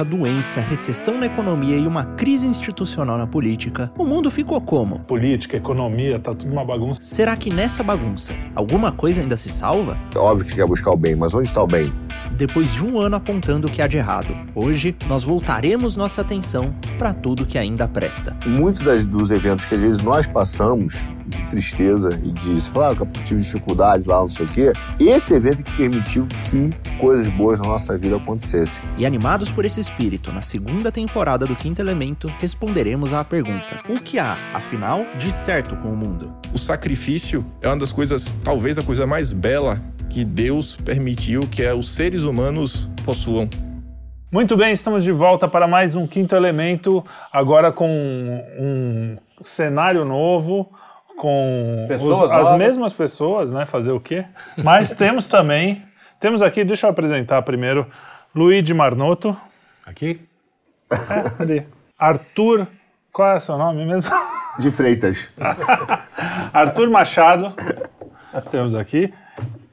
guerra, doença, recessão na economia e uma crise institucional na política, o mundo ficou como? Política, economia, tá tudo uma bagunça. Será que nessa bagunça alguma coisa ainda se salva? Óbvio que quer buscar o bem, mas onde está o bem? Depois de um ano apontando o que há de errado, hoje nós voltaremos nossa atenção para tudo que ainda presta. Muitos das, dos eventos que às vezes nós passamos de tristeza e de você falar, ah, eu tive dificuldades lá, não sei o quê. Esse evento que permitiu que coisas boas na nossa vida acontecessem. E animados por esse espírito, na segunda temporada do Quinto Elemento, responderemos à pergunta: o que há, afinal, de certo com o mundo? O sacrifício é uma das coisas, talvez a coisa mais bela que Deus permitiu que é os seres humanos possuam. Muito bem, estamos de volta para mais um Quinto Elemento, agora com um cenário novo, com os, as mesmas pessoas, né? Fazer o quê? Mas temos também, temos aqui, deixa eu apresentar primeiro, Luigi Marnoto. Aqui? É, ali. Arthur, qual é o seu nome mesmo? De Freitas. Arthur Machado, temos aqui.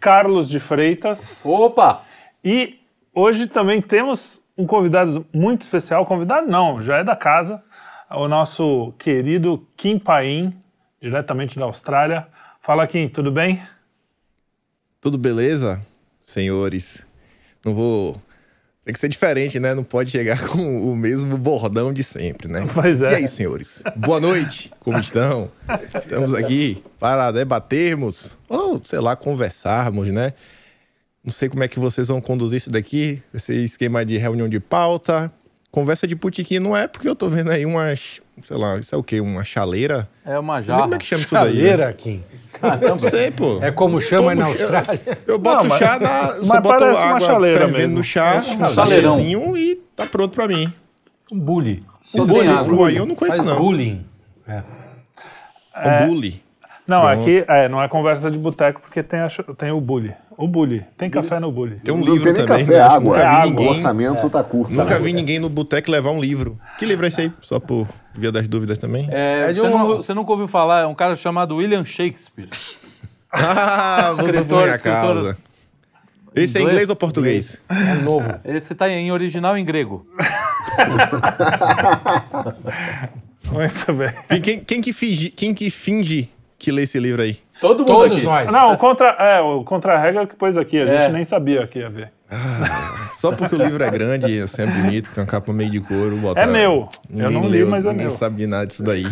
Carlos de Freitas. Opa! E hoje também temos um convidado muito especial. Convidado não, já é da casa. O nosso querido Kim Paim, diretamente da Austrália. Fala, Kim, tudo bem? Tudo beleza, senhores? Não vou. Tem que ser diferente, né? Não pode chegar com o mesmo bordão de sempre, né? Pois é. E aí, senhores? Boa noite, como estão? Estamos aqui para debatermos, ou sei lá, conversarmos, né? Não sei como é que vocês vão conduzir isso daqui, esse esquema de reunião de pauta. Conversa de putiquinho não é porque eu tô vendo aí umas, sei lá, isso é o quê? Uma chaleira? É uma jarra. Como é que chama isso daí? Chaleira, né? Kim. Não sei, pô. É como chama aí na. Austrália. Eu boto Não, mas- chá na. mas Só boto parece uma água chaleira fervendo mesmo. no chá, É um chaleirão. chalezinho e tá pronto pra mim. Um bully. Esse tem bullying cru aí eu não conheço, Faz não. bullying. É. É um bully. Não, Pronto. aqui é, não é conversa de boteco porque tem, a, tem o bully. O bully. Tem café no bully. Tem um não livro tem nem também. café, né? água. Nunca vi É água. O ninguém. orçamento tá curto. Nunca né? vi ninguém no boteco levar um livro. Que livro é esse aí? Só por via das dúvidas também. É, É você, um- não, você nunca ouviu falar, é um cara chamado William Shakespeare. Ah, vou Escritor, escritor. causa. Esse é Inglês? inglês ou português? É novo. Esse tá em original em grego. Muito bem. E quem, quem que finge, quem que finge que lê esse livro aí? Todo mundo Todos aqui. nós. Não, o contra, é, o contra-regra que pôs aqui. A gente É. nem sabia que ia ver. Só porque o livro é grande, assim, é bonito, tem uma capa meio de couro. Bota... É meu. Eu Ninguém não li, leu, mas é ninguém meu. sabe de nada disso daí.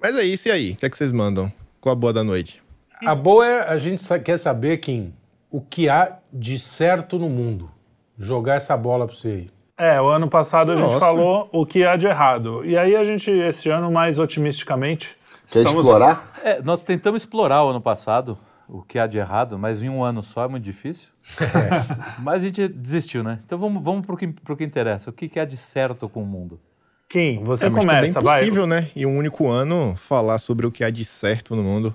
mas é isso, e aí? O que é que vocês mandam? Qual a boa da noite? A boa é a gente quer saber, Kim, o que há de certo no mundo. Jogar essa bola pra você aí. É, o ano passado a gente Nossa. falou o que há de errado. E aí a gente, esse ano, mais otimisticamente, Quer estamos- explorar? É, nós tentamos explorar o ano passado o que há de errado, mas em um ano só é muito difícil. mas a gente desistiu, né? Então vamos, vamos pro, que, pro que interessa. O que, que há de certo com o mundo? Kim, você É, mas começa, é vai. impossível, né? Em um único ano, falar sobre o que há de certo no mundo.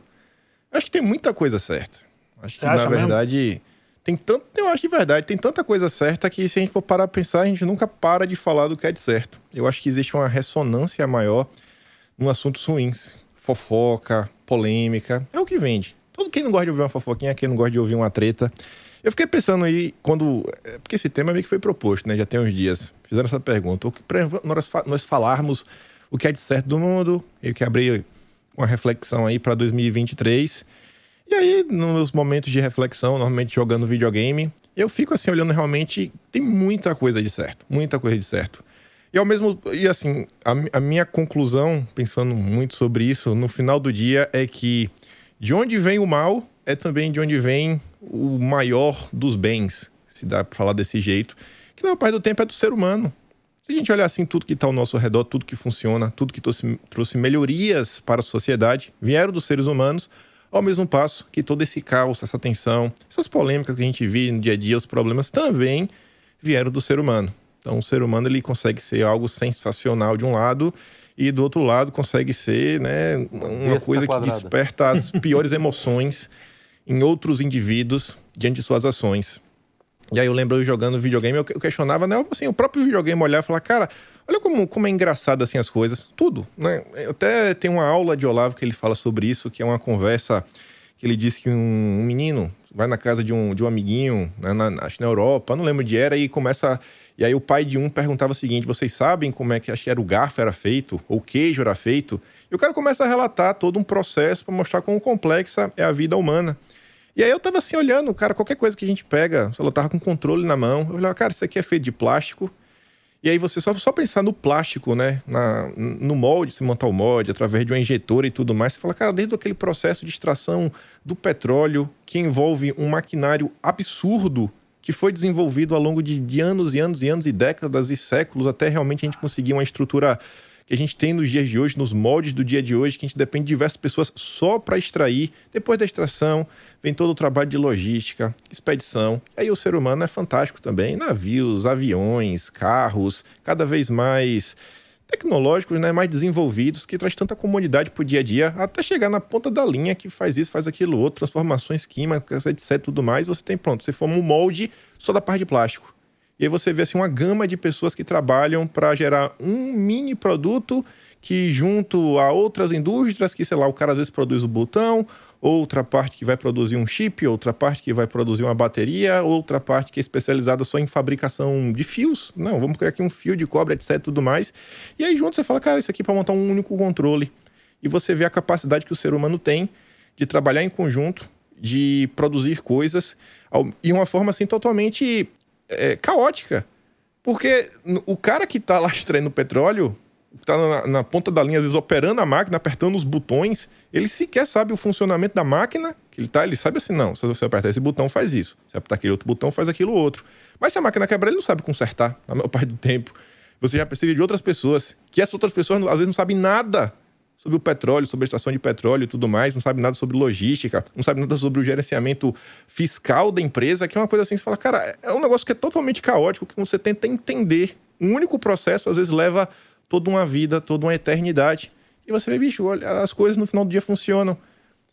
Acho que tem muita coisa certa. Acho Você que, acha na mesmo? verdade, tem tanto. Eu acho de verdade, tem tanta coisa certa que, se a gente for parar a pensar, a gente nunca para de falar do que é de certo. Eu acho que existe uma ressonância maior em assuntos ruins. Fofoca, polêmica. É o que vende. Todo quem não gosta de ouvir uma fofoquinha, quem não gosta de ouvir uma treta. Eu fiquei pensando aí, quando. é, Porque esse tema meio que foi proposto, né? Já tem uns dias. Fizeram essa pergunta. O que pra nós, nós falarmos o que é de certo do mundo, eu que abri uma reflexão aí para 2023. E aí, nos momentos de reflexão, normalmente jogando videogame, eu fico assim olhando realmente, tem muita coisa de certo, muita coisa de certo. E ao mesmo e assim, a, a minha conclusão, pensando muito sobre isso, no final do dia é que de onde vem o mal é também de onde vem o maior dos bens, se dá para falar desse jeito, que na parte do tempo é do ser humano. Se a gente olhar assim tudo que está ao nosso redor, tudo que funciona, tudo que trouxe, trouxe melhorias para a sociedade, vieram dos seres humanos, ao mesmo passo que todo esse caos, essa tensão, essas polêmicas que a gente vive no dia a dia, os problemas também vieram do ser humano. Então, o ser humano ele consegue ser algo sensacional de um lado e do outro lado consegue ser, né, uma coisa que quadrada. desperta as piores emoções em outros indivíduos diante de suas ações. E aí eu lembro eu jogando videogame, eu que- questionava, né? Assim, o próprio videogame olhar e falar, cara, olha como, como é engraçado assim as coisas. Tudo, né? Eu até tenho uma aula de Olavo que ele fala sobre isso, que é uma conversa que ele diz que um, um menino, vai na casa de um, de um amiguinho, né, na, acho que na Europa, não lembro de era, e começa. E aí o pai de um perguntava o seguinte: vocês sabem como é que acho que era o garfo era feito, ou o queijo era feito? E o cara começa a relatar todo um processo para mostrar quão complexa é a vida humana. E aí eu tava assim olhando, cara, qualquer coisa que a gente pega, o celular tava com controle na mão. Eu olhava, cara, isso aqui é feito de plástico. E aí você só, só pensar no plástico, né? Na, no molde, se montar o molde, através de uma injetora e tudo mais, você fala, cara, desde aquele processo de extração do petróleo, que envolve um maquinário absurdo que foi desenvolvido ao longo de, de anos e anos e anos e décadas e séculos, até realmente a gente conseguir uma estrutura que a gente tem nos dias de hoje, nos moldes do dia de hoje, que a gente depende de diversas pessoas só para extrair. Depois da extração, vem todo o trabalho de logística, expedição. E aí o ser humano é fantástico também. Navios, aviões, carros, cada vez mais tecnológicos, né, mais desenvolvidos, que traz tanta comodidade para o dia a dia, até chegar na ponta da linha que faz isso, faz aquilo outro, transformações químicas, etc, tudo mais, você tem pronto, você forma um molde só da parte de plástico. E aí você vê assim, uma gama de pessoas que trabalham para gerar um mini produto que, junto a outras indústrias, que, sei lá, o cara às vezes produz o botão, outra parte que vai produzir um chip, outra parte que vai produzir uma bateria, outra parte que é especializada só em fabricação de fios. Não, vamos criar aqui um fio de cobre, etc, tudo mais. E aí junto você fala, cara, isso aqui é para montar um único controle. E você vê a capacidade que o ser humano tem de trabalhar em conjunto, de produzir coisas, e uma forma assim totalmente é, caótica. Porque o cara que está lá extraindo petróleo, está na, na, ponta da linha, às vezes operando a máquina, apertando os botões, ele sequer sabe o funcionamento da máquina que ele tá, ele sabe assim, não, se você apertar esse botão, faz isso. Se apertar aquele outro botão, faz aquilo outro. Mas se a máquina quebrar, ele não sabe consertar, na maior parte do tempo. Você já precisa de outras pessoas, que essas outras pessoas às vezes não sabem nada sobre o petróleo, sobre a extração de petróleo e tudo mais, não sabe nada sobre logística, não sabe nada sobre o gerenciamento fiscal da empresa, que é uma coisa assim, você fala, cara, é um negócio que é totalmente caótico, que você tenta entender. Um único processo, às vezes, leva toda uma vida, toda uma eternidade. E você vê, bicho, olha, as coisas no final do dia funcionam.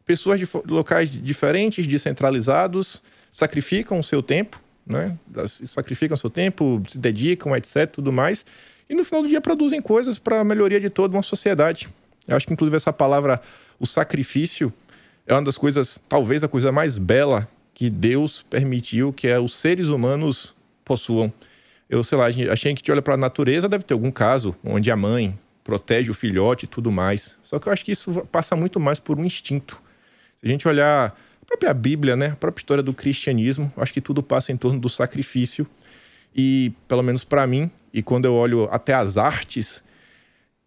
Pessoas de locais diferentes, descentralizados, sacrificam o seu tempo, né? Sacrificam o seu tempo, se dedicam, etc, tudo mais. E no final do dia produzem coisas para a melhoria de toda uma sociedade. Eu acho que, inclusive, essa palavra, o sacrifício, é uma das coisas, talvez a coisa mais bela que Deus permitiu que é os seres humanos possuam. Eu, sei lá, a gente que olha para a natureza, deve ter algum caso onde a mãe protege o filhote e tudo mais. Só que eu acho que isso passa muito mais por um instinto. Se a gente olhar a própria Bíblia, né, a própria história do cristianismo, acho que tudo passa em torno do sacrifício. E, pelo menos para mim, e quando eu olho até as artes,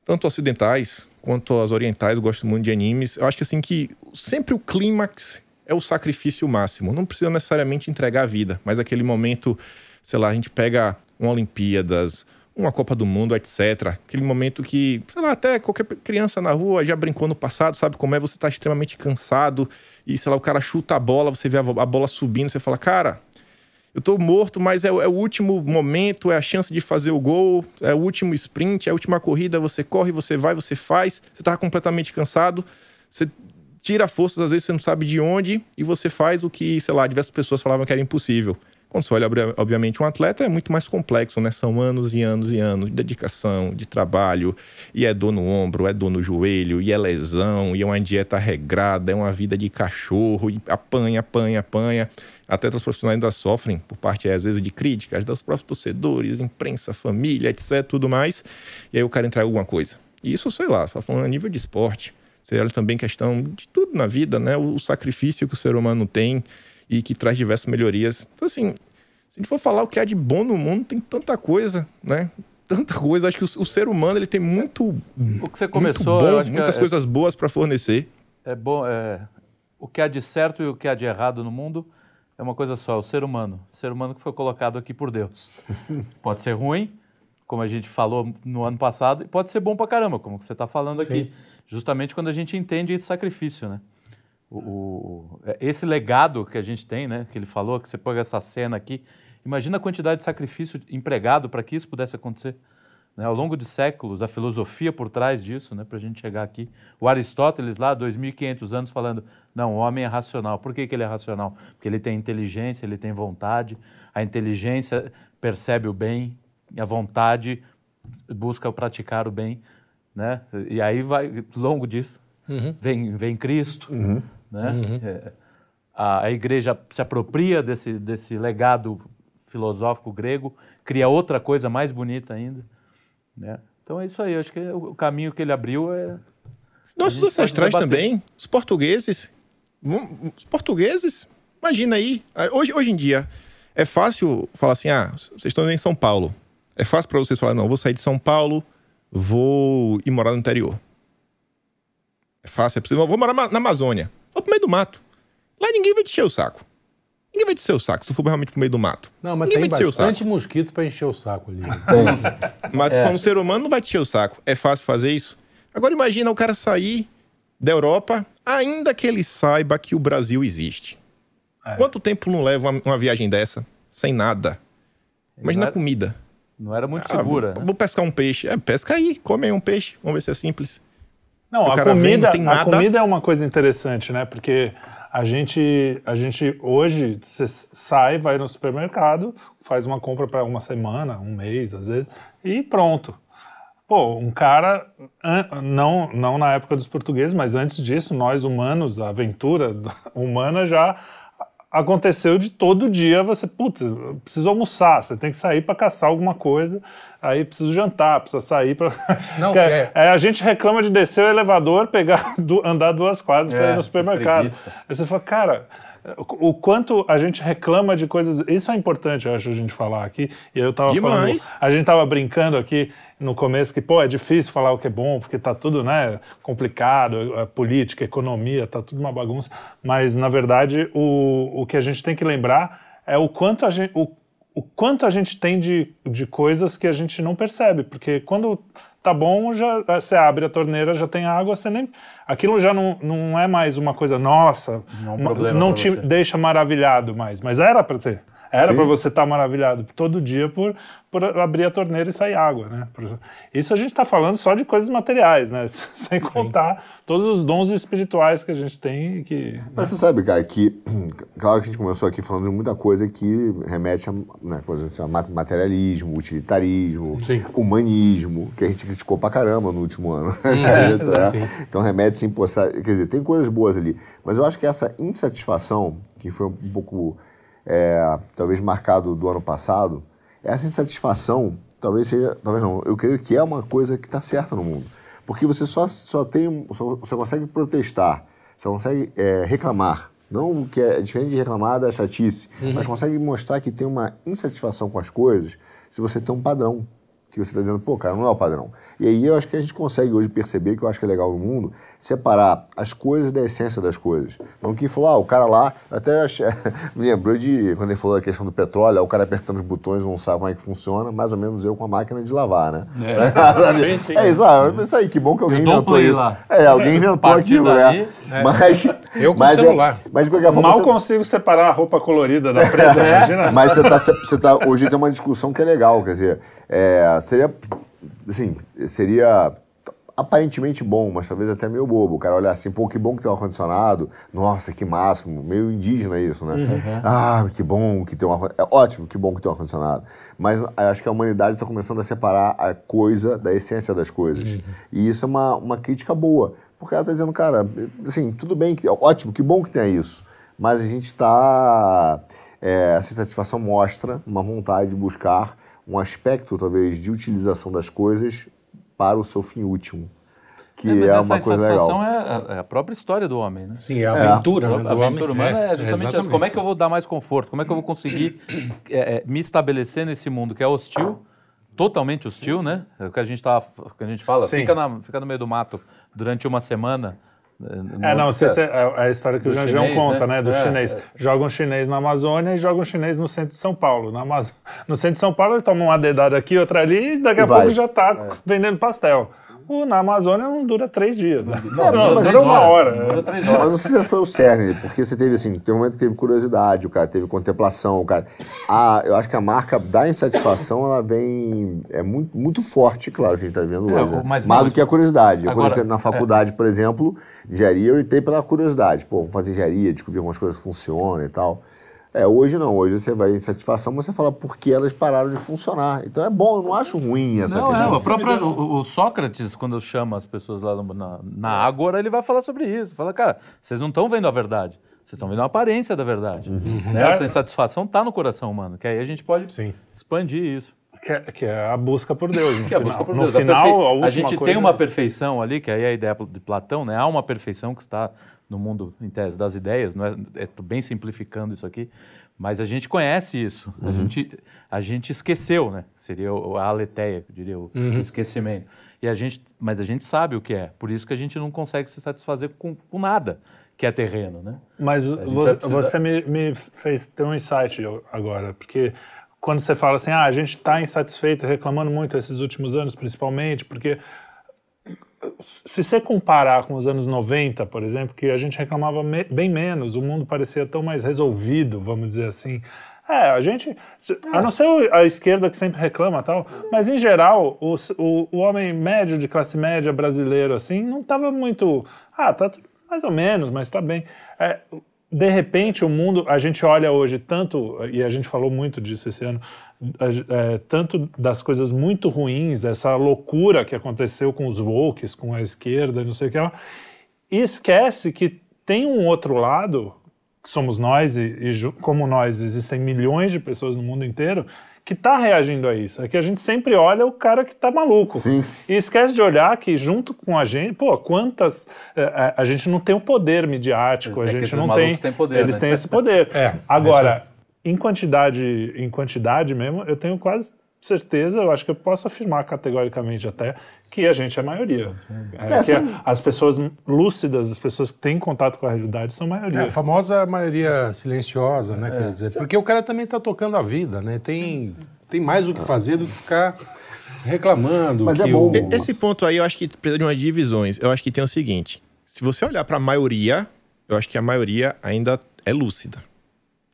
tanto ocidentais quanto as orientais, gosto muito de animes. Eu acho que assim que sempre o clímax é o sacrifício máximo. Não precisa necessariamente entregar a vida, mas aquele momento, sei lá, a gente pega uma Olimpíadas, uma Copa do Mundo, etc. Aquele momento que, sei lá, até qualquer criança na rua já brincou no passado, sabe como é? Você tá extremamente cansado e, sei lá, o cara chuta a bola, você vê a bola subindo, você fala, cara, eu tô morto, mas é, é, o último momento, é a chance de fazer o gol, é o último sprint, é a última corrida, você corre, você vai, você faz, você tá completamente cansado, você tira forças, às vezes você não sabe de onde, e você faz o que, sei lá, diversas pessoas falavam que era impossível. Quando você olha, obviamente, um atleta é muito mais complexo, né? São anos e anos e anos de dedicação, de trabalho, e é dor no ombro, é dor no joelho, e é lesão, e é uma dieta regrada, é uma vida de cachorro, e apanha, apanha, apanha. Atletas profissionais ainda sofrem por parte, às vezes, de críticas dos próprios torcedores, imprensa, família, etc, tudo mais. E aí o cara entrega alguma coisa. E isso, sei lá, só falando a nível de esporte. Você olha também questão de tudo na vida, né? O sacrifício que o ser humano tem e que traz diversas melhorias. Então, assim, se a gente for falar o que há de bom no mundo, tem tanta coisa, né? Tanta coisa. Acho que o, o ser humano ele tem muito. O que você começou, bom, muitas é, coisas boas para fornecer. É bom. É, o que há de certo e o que há de errado no mundo é uma coisa só: o ser humano. O ser humano que foi colocado aqui por Deus. pode ser ruim, como a gente falou no ano passado, e pode ser bom para caramba, como você está falando aqui. Sim. Justamente quando a gente entende esse sacrifício, né? o, o, é, esse legado que a gente tem, né, que ele falou, que você põe essa cena aqui, imagina a quantidade de sacrifício empregado para que isso pudesse acontecer. Né, ao longo de séculos, a filosofia por trás disso, né, para a gente chegar aqui. O Aristóteles, lá, 2.500 anos, falando: não, o homem é racional. Por que, que ele é racional? Porque ele tem inteligência, ele tem vontade, a inteligência percebe o bem, e a vontade busca praticar o bem. Né? E aí vai, longo disso, uhum. vem, vem Cristo. Uhum né? Uhum. É, a, a igreja se apropria desse, desse legado filosófico grego, cria outra coisa mais bonita ainda. Né? Então é isso aí, acho que o caminho que ele abriu é. Nossos ancestrais também, os portugueses. Os portugueses, imagina aí, hoje, hoje em dia, é fácil falar assim: ah, vocês estão em São Paulo. É fácil para vocês falar, não, vou sair de São Paulo, vou ir morar no interior. É fácil, é possível. Vou morar na Amazônia. Vou pro meio do mato. Lá ninguém vai te encher o saco. Ninguém vai te encher o saco se for realmente pro meio do mato. Não, mas ninguém tem bastante mosquito para encher o saco ali. mas tu é. um ser humano, não vai te encher o saco. É fácil fazer isso? Agora imagina o cara sair da Europa, ainda que ele saiba que o Brasil existe. É. Quanto tempo não leva uma, uma, viagem dessa? Sem nada. Imagina a comida. Não era muito ah, segura. Vou, né? vou, pescar um peixe. É, pesca aí, come aí um peixe. Vamos ver se é simples. Não, a comida, vem, não a comida é uma coisa interessante, né? Porque a gente, a gente hoje você sai, vai no supermercado, faz uma compra para uma semana, um mês, às vezes, e pronto. Pô, um cara, não, não na época dos portugueses, mas antes disso, nós humanos, a aventura humana já aconteceu de todo dia você, putz, preciso almoçar, você tem que sair para caçar alguma coisa, aí preciso jantar, precisa sair para. Não, é, é, a gente reclama de descer o elevador, pegar, andar duas quadras é, para ir no supermercado. Aí você fala, cara, o quanto a gente reclama de coisas. Isso é importante, eu acho, a gente falar aqui. E eu tava Demais. falando. A gente tava brincando aqui no começo que, pô, é difícil falar o que é bom, porque tá tudo, né, complicado, a política, a economia, tá tudo uma bagunça. Mas, na verdade, o, o que a gente tem que lembrar é o quanto a gente. O, o quanto a gente tem de, de coisas que a gente não percebe, porque quando tá bom, já você abre a torneira, já tem água, você nem aquilo já não, não é mais uma coisa nossa, não, uma, não te você. deixa maravilhado mais, mas era para ter. Era para você estar tá maravilhado todo dia por, por abrir a torneira e sair água, né? Isso a gente está falando só de coisas materiais, né? Sem contar Sim. todos os dons espirituais que a gente tem. Que, Mas você sabe, cara, que claro que a gente começou aqui falando de muita coisa que remete a né, coisa assim, materialismo, utilitarismo, Sim. humanismo, que a gente criticou pra caramba no último ano. É, né? então remete sim, quer dizer, tem coisas boas ali. Mas eu acho que essa insatisfação, que foi um pouco é, talvez marcado do ano passado, essa insatisfação, talvez seja, talvez não, eu creio que é uma coisa que está certa no mundo. Porque você só, só tem, só, só consegue protestar, só consegue é, reclamar, não que é diferente de reclamar da chatice, uhum. mas consegue mostrar que tem uma insatisfação com as coisas se você tem um padrão que você está dizendo, pô, cara, não é o padrão. E aí eu acho que a gente consegue hoje perceber, que eu acho que é legal no mundo, separar as coisas da essência das coisas. Não que falou, ah, o cara lá, até achei, me lembrou de quando ele falou da questão do petróleo, o cara apertando os botões, não sabe como é que funciona, mais ou menos eu com a máquina de lavar, né? É, sim, é isso, ah, isso aí, que bom que alguém inventou isso. Lá. É, alguém inventou aquilo, né? É. Mas, eu com mas, celular. É, mas de qualquer forma, Mal você... consigo separar a roupa colorida da preta, imagina. Mas você tá, você tá, hoje tem uma discussão que é legal, quer dizer, é, seria, assim, seria aparentemente bom, mas talvez até meio bobo. O cara olhar assim, pô, que bom que tem um ar-condicionado, nossa, que máximo, meio indígena isso, né? Uhum. Ah, que bom que tem um ar É ótimo, que bom que tem um ar-condicionado. Mas acho que a humanidade está começando a separar a coisa da essência das coisas. Uhum. E isso é uma, uma crítica boa, porque ela está dizendo, cara, assim, tudo bem, ótimo, que bom que tem isso, mas a gente está. É, essa satisfação mostra uma vontade de buscar um aspecto, talvez, de utilização das coisas para o seu fim último. Que é, é uma coisa legal. É, é a própria história do homem, né? Sim, é a aventura. É. Né, a aventura humana é, é justamente essa. Como é que eu vou dar mais conforto? Como é que eu vou conseguir é, é, me estabelecer nesse mundo que é hostil, totalmente hostil, né? É o que a gente, tá, que a gente fala, fica, na, fica no meio do mato durante uma semana é, não, você, é, é a história que o Janjão conta, né? né do é, chinês. É. Joga um chinês na Amazônia e joga um chinês no centro de São Paulo. Na Amaz... No centro de São Paulo ele toma uma dedada aqui, outra ali e daqui a pouco já está é. vendendo pastel. O, na Amazônia não dura três dias. Né? Não, não, dura uma hora. Dura três horas. Mas não sei se foi o cerne, porque você teve assim, tem um momento que teve curiosidade, o cara teve contemplação, o cara. Ah, eu acho que a marca da insatisfação ela vem. É muito, muito forte, claro, que a gente está vendo é, hoje. É, né? Mais do que a curiosidade. Agora, Quando eu na faculdade, é. por exemplo, engenharia, eu entrei pela curiosidade. Pô, vamos fazer engenharia, descobrir algumas coisas que funcionam e tal. É, hoje não. Hoje você vai em satisfação, mas você fala por que elas pararam de funcionar. Então é bom, eu não acho ruim essa não, questão. É, o, próprio, o, o, Sócrates, quando chama as pessoas lá na, na Ágora, ele vai falar sobre isso. Fala, cara, vocês não estão vendo a verdade. Vocês estão vendo a aparência da verdade. Uhum. Né? Essa insatisfação está no coração humano, que aí a gente pode Sim. expandir isso. Que é, que é, a busca por Deus. No que final. É a busca por Deus. No final, a, a gente tem uma perfeição ali, que aí é a ideia de Platão, né? Há uma perfeição que está no mundo, em tese, das ideias, não é, é bem simplificando isso aqui, mas a gente conhece isso. Uhum. A, gente, a gente esqueceu, né? Seria a aletheia, diria o uhum. esquecimento. E a gente, mas a gente sabe o que é. Por isso que a gente não consegue se satisfazer com, com nada que é terreno, né? Mas você me, me, fez ter um insight agora, porque quando você fala assim, ah, a gente está insatisfeito, reclamando muito esses últimos anos, principalmente, porque se você comparar com os anos 90, por exemplo, que a gente reclamava me bem menos, o mundo parecia tão mais resolvido, vamos dizer assim. É, a gente, a não ser a esquerda que sempre reclama tal, mas em geral, o, o, o homem médio de classe média brasileiro, assim, não estava muito, ah, tá mais ou menos, mas está bem. É, de repente o mundo, a gente olha hoje tanto, e a gente falou muito disso esse ano, é, tanto das coisas muito ruins, dessa loucura que aconteceu com os wokes, com a esquerda, não sei o que lá, e esquece que tem um outro lado, que somos nós, e, e como nós existem milhões de pessoas no mundo inteiro, que está reagindo a isso. É que a gente sempre olha o cara que está maluco. Sim. E esquece de olhar que, junto com a gente, pô, quantas. A, é, é, a gente não tem o poder midiático, é a gente não tem. Têm poder, eles né? têm esse poder. É, Agora, em quantidade, em quantidade mesmo, eu tenho quase certeza, eu acho que eu posso afirmar categoricamente até que a gente é a maioria. É, é, que as pessoas lúcidas, as pessoas que têm contato com a realidade são a maioria. É, a famosa maioria silenciosa, né? É. Quer dizer, porque o cara também está tocando a vida, né? Tem, sim, sim. tem mais o que fazer do que ficar reclamando. Mas é bom. O... Esse ponto aí eu acho que precisa de umas divisões. Eu acho que tem o seguinte: se você olhar para a maioria, eu acho que a maioria ainda é lúcida.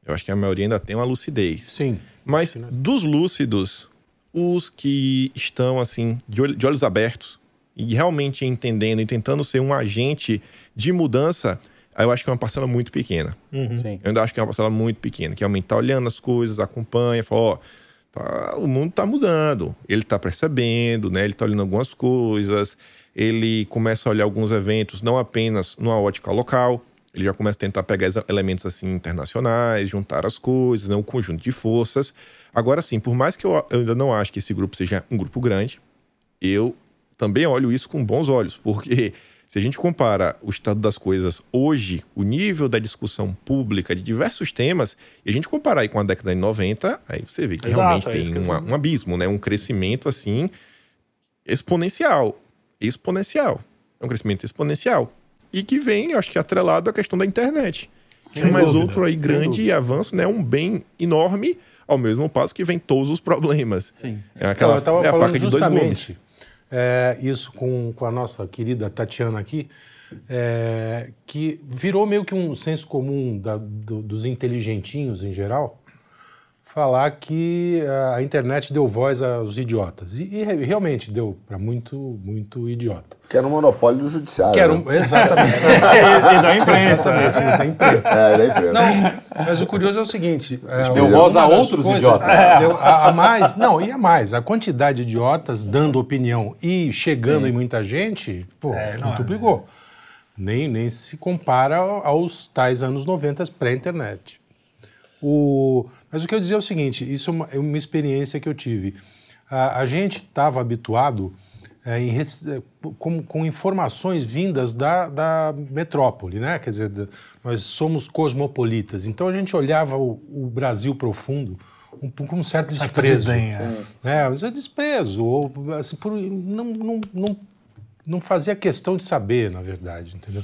Eu acho que a maioria ainda tem uma lucidez. Sim. Mas dos lúcidos, os que estão assim de, olhos abertos e realmente entendendo e tentando ser um agente de mudança, eu acho que é uma parcela muito pequena. Uhum. Eu ainda acho que é uma parcela muito pequena, que realmente está olhando as coisas, acompanha, fala, ó, tá, o mundo está mudando, ele está percebendo, né? Ele está olhando algumas coisas, ele começa a olhar alguns eventos não apenas numa ótica local, ele já começa a tentar pegar elementos assim internacionais, juntar as coisas, né, um conjunto de forças. Agora sim, por mais que eu, eu ainda não acho que esse grupo seja um grupo grande, eu também olho isso com bons olhos, porque se a gente compara o estado das coisas hoje, o nível da discussão pública de diversos temas, e a gente comparar aí com a década de 90, aí você vê que Exato, realmente é tem uma, um abismo, né? Um crescimento assim exponencial. Exponencial. É um crescimento exponencial e que vem, eu acho que atrelado à questão da internet. Sem que é mais dúvida, outro aí grande dúvida. avanço, né? Um bem enorme, ao mesmo passo que vem todos os problemas. Sim. É aquela então, é a faca de dois gumes. É, isso com, com a nossa querida Tatiana aqui, é, que virou meio que um senso comum da, do, dos inteligentinhos em geral, falar que a internet deu voz aos idiotas. E, e realmente deu para muito, muito idiota. Que era um monopólio do judiciário. Que era um, né? Exatamente. e, da imprensa. Né? da imprensa. É, da imprensa. Não, mas o curioso é o seguinte... É, deu voz a outros coisas, idiotas. É, deu, a, a, mais, não, e a mais. A quantidade de idiotas dando opinião e chegando Sim. em muita gente, pô, é, quintuplicou. É. Nem, nem se compara aos tais anos 90 pré-internet. O... Mas o que eu dizer é o seguinte: isso é uma, é uma experiência que eu tive. A, a gente estava habituado é, em, é, com, com, informações vindas da, da metrópole, né? Quer dizer, da, nós somos cosmopolitas. Então a gente olhava o, o Brasil profundo um, com um certo desprezo. Desdém, é. Né? Mas é desprezo, ou assim, por, não, não, não, não fazia questão de saber, na verdade, entendeu?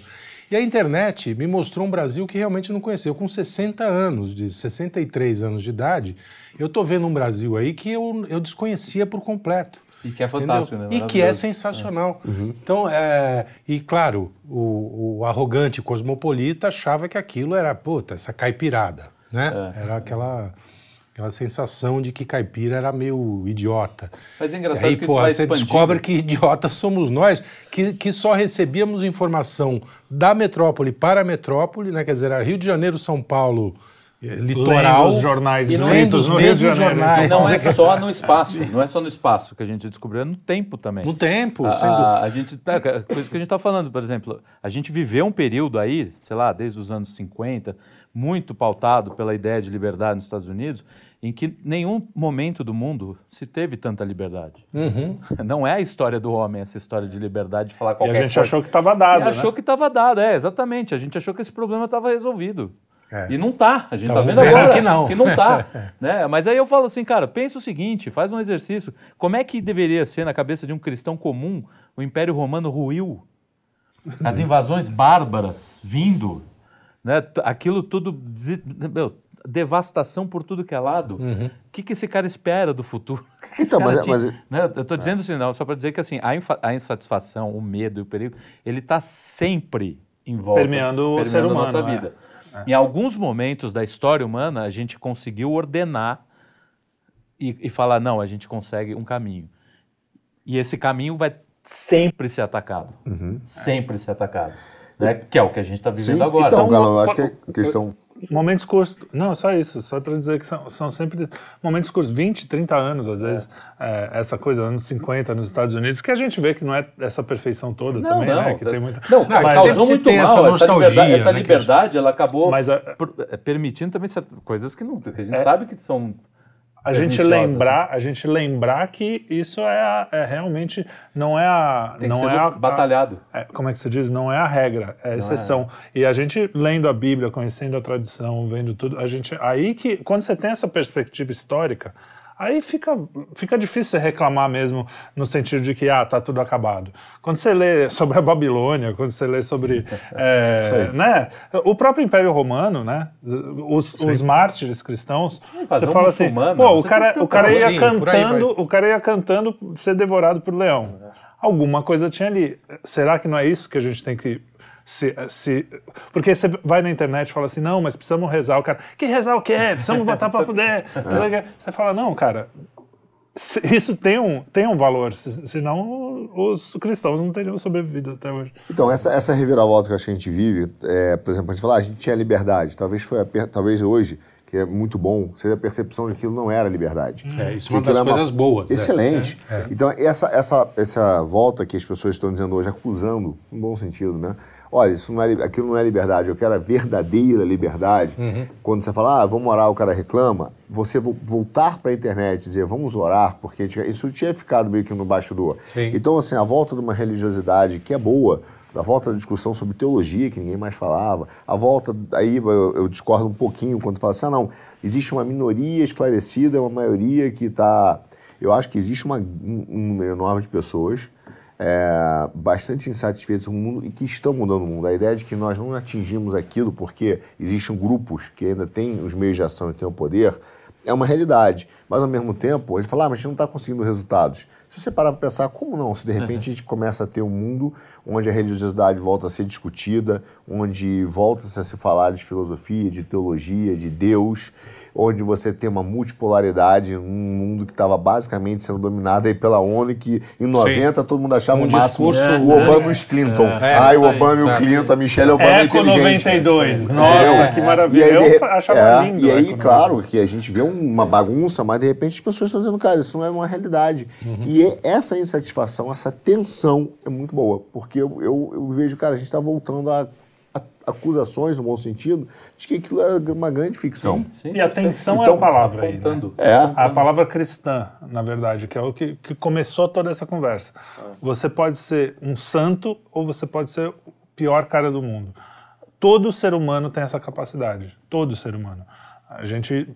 E a internet me mostrou um Brasil que realmente não conheceu. Com 60 anos, de 63 anos de idade, eu estou vendo um Brasil aí que eu, eu desconhecia por completo. E que é fantástico, entendeu? né? E que é sensacional. É. Uhum. Então, é, e claro, o, o, arrogante cosmopolita achava que aquilo era, puta, essa caipirada, né? É. Era aquela aquela sensação de que caipira era meio idiota. Mas é engraçado e aí, que pô, você descobre que idiotas somos nós, que, que só recebíamos informação da metrópole para a metrópole, né? quer dizer, Rio de Janeiro, São Paulo, litoral, os jornais escritos no Rio de Janeiro. Jornais. Não é só no espaço, não é só no espaço que a gente descobriu, é no tempo também. No tempo, a, a, a gente, é, coisa que a gente está falando, por exemplo, a gente viveu um período aí, sei lá, desde os anos 50, muito pautado pela ideia de liberdade nos Estados Unidos, em que nenhum momento do mundo se teve tanta liberdade. Uhum. Não é a história do homem essa história de liberdade de falar qualquer coisa. E a gente coisa. achou que estava dado. E né? achou que estava dado, é, exatamente. A gente achou que esse problema estava resolvido. É. E não tá. A gente tá, tá vendo agora que não. que não tá. né? Mas aí eu falo assim, cara, pensa o seguinte, faz um exercício. Como é que deveria ser na cabeça de um cristão comum o Império Romano ruiu? As invasões bárbaras vindo, né? Aquilo tudo, meu, devastação por tudo que é lado. O uhum. que, que esse cara espera do futuro? Que então, mas, mas, né? Eu estou dizendo assim, não, só para dizer que assim, a, insatisfação, o medo e o perigo, ele está sempre em volta. Permeando, permeando o ser humano. a nossa vida. É. É. Em alguns momentos da história humana, a gente conseguiu ordenar e, e falar: não, a gente consegue um caminho. E esse caminho vai sempre ser atacado. Uhum. Sempre ser atacado. Né? Que é o que a gente está vivendo Sim, agora. Então, Galo, eu acho que a questão momentos curtos. Não, só isso, só para dizer que são, são, sempre momentos curtos, 20, 30 anos, às vezes, é. É, essa coisa, anos 50 nos Estados Unidos, que a gente vê que não é essa perfeição toda não, também, não, né? Que tem muita... Não, não mas causou muito mal. Essa nostalgia, essa liberdade, essa né, liberdade ela acabou mas, a, é, permitindo também coisas que, não, que a gente é, sabe que são a gente lembrar, assim. a gente lembrar que isso é, é realmente não é a Tem não é a, batalhado. A, é, como é que se diz? Não é a regra, é a não exceção. É. E a gente lendo a Bíblia, conhecendo a tradição, vendo tudo, a gente aí que quando você tem essa perspectiva histórica, Aí fica, fica difícil reclamar mesmo no sentido de que ah, tá tudo acabado. Quando você lê sobre a Babilônia, quando você lê sobre é, né, o próprio Império Romano, né, os, os mártires cristãos, você fala assim, pô, o cara, o cara ia Sim, cantando, o cara ia cantando ser devorado por leão. Alguma coisa tinha ali. Será que não é isso que a gente tem que se, se, porque você vai na internet e fala assim, não, mas precisamos rezar. O cara, que rezar o quê? Precisamos botar pra fuder. Você fala, não, cara, isso tem um, tem um valor, senão os cristãos não teriam sobrevivido até hoje. Então, essa, essa reviravolta que a gente vive, é, por exemplo, a gente fala, ah, a gente tinha liberdade, talvez, foi a, talvez hoje que é muito bom, seja a percepção de que aquilo não era liberdade. É, isso é uma das coisas uma... boas. É. Excelente. É, é. Então, essa, essa, essa volta que as pessoas estão dizendo hoje, acusando, em bom sentido, né? Olha, isso não é, aquilo não é liberdade, eu quero a verdadeira liberdade. Uhum. Quando você fala, ah, vamos orar, o cara reclama, você voltar para a internet e dizer, vamos orar, porque isso tinha ficado meio que no bastidor. Sim. Então, assim, a volta de uma religiosidade que é boa, a volta da discussão sobre teologia, que ninguém mais falava, a volta, aí eu, eu discordo um pouquinho quando fala assim, ah, não, existe uma minoria esclarecida, uma maioria que está... Eu acho que existe uma, um número enorme de pessoas é, bastante insatisfeitos com o mundo e que estão mudando o mundo. A ideia de que nós não atingimos aquilo porque existem grupos que ainda têm os meios de ação e têm o poder é uma realidade. Mas, ao mesmo tempo, ele fala, ah, mas a gente não está conseguindo resultados. Se você parar para pensar, como não? Se de repente uhum. a gente começa a ter um mundo onde a religiosidade volta a ser discutida, onde volta -se a se falar de filosofia, de teologia, de Deus, onde você tem uma multipolaridade, um mundo que estava basicamente sendo dominado aí pela ONU, que em 90 Sim. todo mundo achava um o máximo é, o Obama e os Clinton. É, Ai, o Obama e o Clinton, a Michelle Obama é inteligente. 92. Nossa, que maravilha. Aí, Eu achava é, lindo. E aí, claro, que a gente vê uma bagunça, mas de repente as pessoas estão dizendo, cara, isso não é uma realidade. Uhum. E essa insatisfação, essa tensão é muito boa, porque eu, eu, eu vejo, cara, a gente está voltando a acusações, no bom sentido, de que aquilo era uma grande ficção. Sim, sim. E a tensão então, é a palavra aí, né? É. A palavra cristã, na verdade, que é o que, que começou toda essa conversa. Ah. Você pode ser um santo ou você pode ser o pior cara do mundo. Todo ser humano tem essa capacidade. Todo ser humano. A gente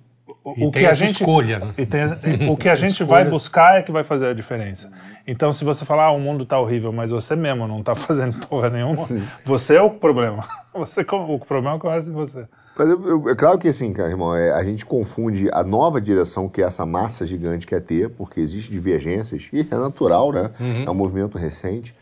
o, o que a gente escolha, né? tem, o que a gente vai buscar é que vai fazer a diferença. Então, se você falar, ah, o mundo está horrível, mas você mesmo não está fazendo porra nenhuma, Sim. você é o problema. Você, o problema começa em você. Mas eu, eu, é claro que assim, cara, irmão, é, a gente confunde a nova direção que essa massa gigante quer ter, porque existem divergências, e é natural, né? Uhum. É um movimento recente.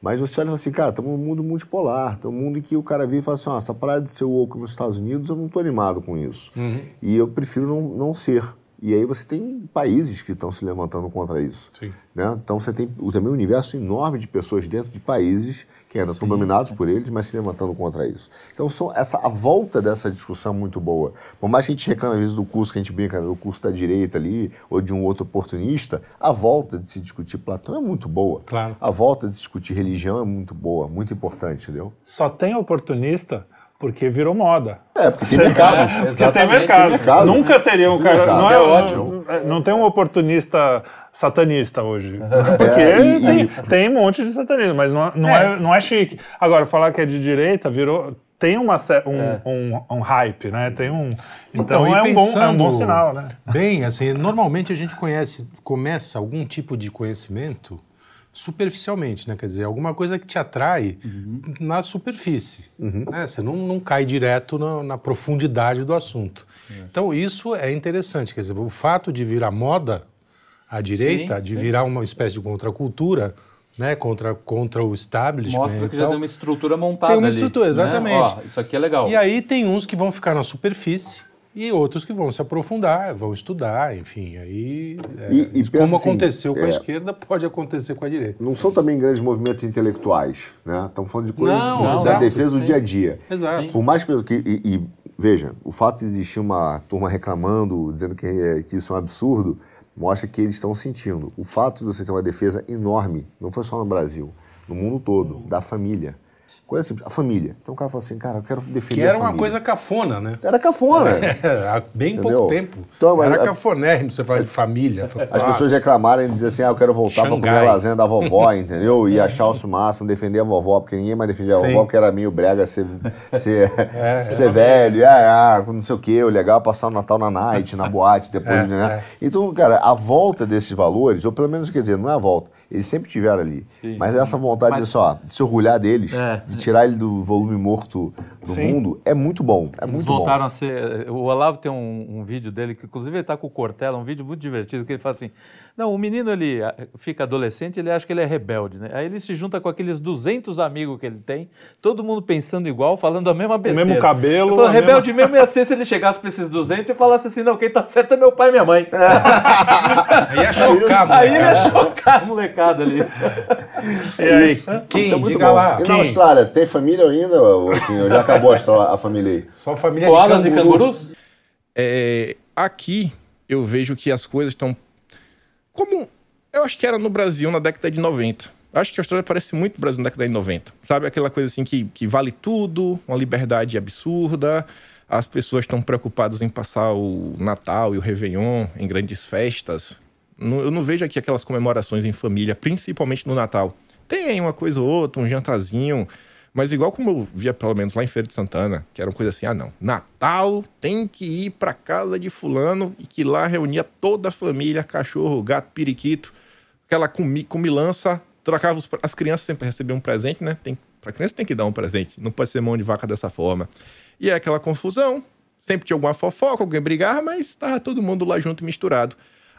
Mas você olha e fala assim, cara, estamos num mundo multipolar, estamos num mundo em que o cara vem e fala assim, ah, essa parada de ser woke nos Estados Unidos, eu não estou animado com isso. Uhum. E eu prefiro não, não ser. E aí você tem países que estão se levantando contra isso. Né? Então você tem também um universo enorme de pessoas dentro de países que ainda estão dominados por eles, mas se levantando contra isso. Então são essa, a volta dessa discussão é muito boa. Por mais que a gente reclame às vezes do curso que a gente brinca, do curso da direita ali, ou de um outro oportunista, a volta de se discutir Platão é muito boa. Claro. A volta de se discutir religião é muito boa, muito importante, entendeu? Só tem oportunista porque virou moda. É, porque tem mercado. É, porque tem mercado. mercado. Nunca teria um cara. Não, é, é ótimo. Não, não, tem um oportunista satanista hoje. Porque é, e, tem, e... tem um monte de satanismo, mas não, não, é. é. não é chique. Agora, falar que é de direita virou. Tem uma, um, é. um, um, hype, né? Tem um. Então, então é, um bom, é um bom sinal, né? Bem, assim, normalmente a gente conhece, começa algum tipo de conhecimento superficialmente, né? Quer dizer, alguma coisa que te atrai uhum. na superfície. Uhum. Né? Você não, não cai direto na, na profundidade do assunto. É. Então, isso é interessante. Quer dizer, o fato de virar moda à direita, sim, de sim. virar uma espécie de contracultura, né, contra, contra o establishment. Mostra que já tem uma estrutura montada. Tem uma ali, estrutura, exatamente. Né? Ó, isso aqui é legal. E aí tem uns que vão ficar na superfície e outros que vão se aprofundar, vão estudar, enfim, aí é, e, e como assim, aconteceu com é, a esquerda pode acontecer com a direita. Não são também grandes movimentos intelectuais, né? Estamos falando de coisas não, não, da defesa do dia a dia. Exato. Por mais que e, e, veja, o fato de existir uma turma reclamando, dizendo que, que isso é um absurdo, mostra que eles estão sentindo. O fato de você ter uma defesa enorme, não foi só no Brasil, no mundo todo, da família Coisa simples, a família. Então o cara fala assim, cara, eu quero defender Que era uma coisa cafona, né? Era cafona. É, há bem Entendeu? pouco tempo. Então, era cafonérrimo você falar de família. As pessoas reclamarem e dizer assim, ah, eu quero voltar para comer a lasanha da vovó, entendeu? E achar o máximo, defender a vovó, porque ninguém mais defendia a vovó, porque era meio brega ser, ser, é, ser velho, ah, ah, não sei o quê, o legal é passar o Natal na night, na boate, depois, é, né? É. Então, cara, a volta desses valores, ou pelo menos, quer dizer, não é a volta, eles sempre tiveram ali. Sim. Mas essa vontade Mas... de, só, de se orgulhar deles, é. de tirar ele do volume morto do Sim. mundo, é muito bom. É Eles muito voltaram bom. a ser. O Olavo tem um, um, vídeo dele, que inclusive ele está com o Cortella, um vídeo muito divertido, que ele fala assim: não, o menino ele ah, fica adolescente, ele acha que ele é rebelde, né? Aí ele se junta com aqueles 200 amigos que ele tem, todo mundo pensando igual, falando a mesma besteira. O mesmo cabelo. Falo, rebelde mesma... mesmo ia ser se ele chegasse para esses 200 e falasse assim: não, quem tá certo é meu pai e minha mãe. aí ia chocar, Aí ele ia chocar a molecada ali. Aí, Isso. quem? Isso é muito Diga bom. Lá. E quem? na Austrália, tem família ainda? Ou já acabou a, a família aí? Só família Koalas de canguru. e cangurus? É, aqui eu vejo que as coisas estão como eu acho que era no Brasil na década de 90. Acho que a Austrália parece muito o Brasil na década de 90. Sabe aquela coisa assim que, que vale tudo, uma liberdade absurda, as pessoas estão preocupadas em passar o Natal e o Réveillon em grandes festas. Eu não vejo aqui aquelas comemorações em família, principalmente no Natal. Tem uma coisa ou outra, um jantarzinho, mas igual como eu via pelo menos lá em Feira de Santana, que era uma coisa assim, ah não, Natal tem que ir para casa de fulano e que lá reunia toda a família, cachorro, gato, periquito, aquela comi, comilança, trocava os, as crianças sempre recebiam um presente, né? Tem, pra criança tem que dar um presente, não pode ser mão de vaca dessa forma. E é aquela confusão, sempre tinha alguma fofoca, alguém brigava, mas estava todo mundo lá junto misturado.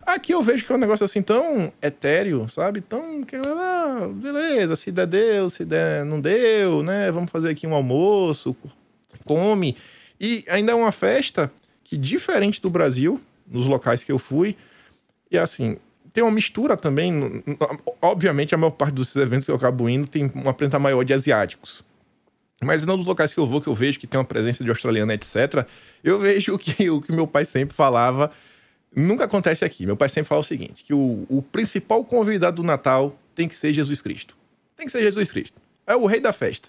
Aqui eu vejo que é um negócio assim tão etéreo, sabe? Tão. Ah, beleza, se der, deu, se der, não deu, né? Vamos fazer aqui um almoço, come. E ainda é uma festa que, diferente do Brasil, nos locais que eu fui, e assim, tem uma mistura também. Obviamente, a maior parte dos eventos que eu acabo indo tem uma presença maior de asiáticos. Mas não dos locais que eu vou, que eu vejo que tem uma presença de australiano, etc., eu vejo que o que meu pai sempre falava Nunca acontece aqui. Meu pai sempre fala o seguinte: que o, o principal convidado do Natal tem que ser Jesus Cristo. Tem que ser Jesus Cristo. É o rei da festa.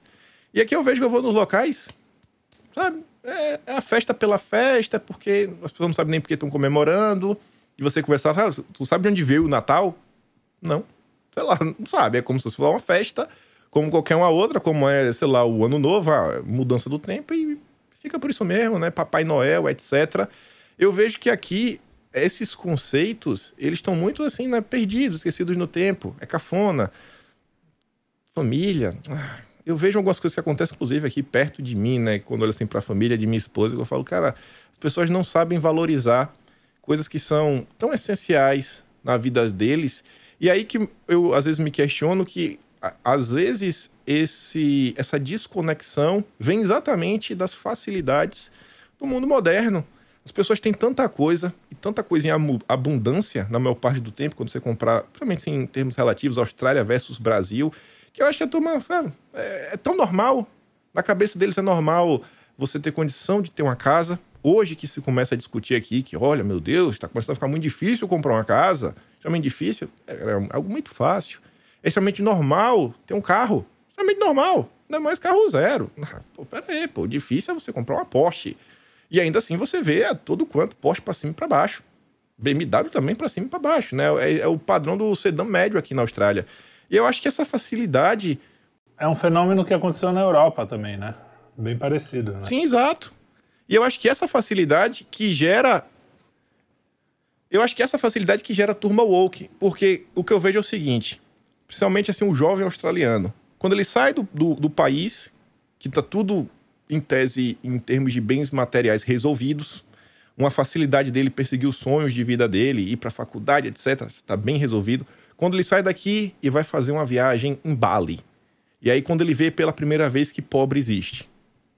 E aqui eu vejo que eu vou nos locais, sabe? É, é a festa pela festa, porque as pessoas não sabem nem porque estão comemorando. E você conversar, sabe, tu sabe de onde veio o Natal? Não. Sei lá, não sabe. É como se fosse uma festa, como qualquer uma outra, como é, sei lá, o Ano Novo, a mudança do tempo, e fica por isso mesmo, né? Papai Noel, etc. Eu vejo que aqui esses conceitos, eles estão muito assim, né, perdidos, esquecidos no tempo. É cafona. Família. Ah, eu vejo algumas coisas que acontecem, inclusive, aqui perto de mim, né? Quando olho assim para a família de minha esposa, eu falo, cara, as pessoas não sabem valorizar coisas que são tão essenciais na vida deles. E aí que eu, às vezes, me questiono que, às vezes, esse, essa desconexão vem exatamente das facilidades do mundo moderno As pessoas têm tanta coisa e tanta coisa em abundância na maior parte do tempo, quando você comprar, principalmente em termos relativos, Austrália versus Brasil, que eu acho que a turma, sabe, é, é tão normal. Na cabeça deles é normal você ter condição de ter uma casa. Hoje que se começa a discutir aqui que, olha, meu Deus, está começando a ficar muito difícil comprar uma casa. Extremamente difícil. É, é algo muito fácil. É extremamente normal ter um carro. Extremamente normal. Não é mais carro zero. Ah, pô, pera aí, pô. Difícil é você comprar uma Porsche. E ainda assim você vê a todo quanto Porsche para cima e para baixo. BMW também para cima e para baixo, né? É, é, o padrão do sedã médio aqui na Austrália. E eu acho que essa facilidade é um fenômeno que aconteceu na Europa também, né? Bem parecido, né? Sim, exato. E eu acho que essa facilidade que gera eu acho que essa facilidade que gera turma woke, porque o que eu vejo é o seguinte, principalmente assim, um jovem australiano, quando ele sai do, do, do país, que está tudo em tese, em termos de bens materiais resolvidos, uma facilidade dele perseguir os sonhos de vida dele, ir para a faculdade, etc., está bem resolvido. Quando ele sai daqui e vai fazer uma viagem em Bali, e aí quando ele vê pela primeira vez que pobre existe,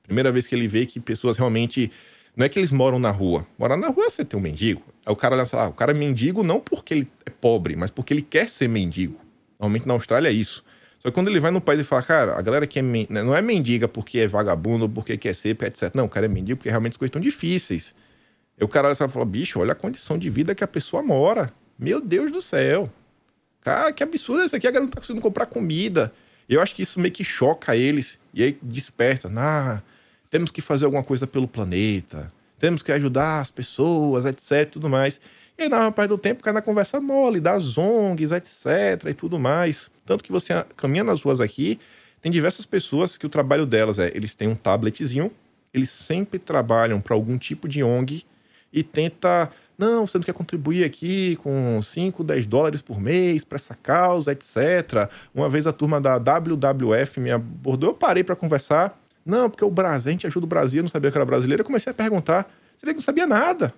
primeira vez que ele vê que pessoas realmente não é que eles moram na rua. Morar na rua é você tem um mendigo. Aí o cara olha ah, o cara é mendigo não porque ele é pobre, mas porque ele quer ser mendigo. Normalmente na Austrália é isso. Só que quando ele vai no país e fala, cara, a galera que é. Né, não é mendiga porque é vagabundo, porque quer ser, etc. Não, o cara é mendigo porque realmente as coisas estão difíceis. E o cara olha e fala, bicho, olha a condição de vida que a pessoa mora. Meu Deus do céu. Cara, que absurdo isso aqui. A galera não tá conseguindo comprar comida. Eu acho que isso meio que choca eles. E aí desperta. Ah, temos que fazer alguma coisa pelo planeta. Temos que ajudar as pessoas, etc. tudo mais. E aí, na parte do tempo, cai na conversa mole, das ONGs, etc. e tudo mais. Tanto que você caminha nas ruas aqui, tem diversas pessoas que o trabalho delas é: eles têm um tabletzinho, eles sempre trabalham para algum tipo de ONG e tenta. Não, você não quer contribuir aqui com 5, 10 dólares por mês para essa causa, etc. Uma vez a turma da WWF me abordou, eu parei para conversar. Não, porque o Brasil, a gente ajuda o Brasil, eu não sabia que era brasileiro. Eu comecei a perguntar. Você não sabia nada.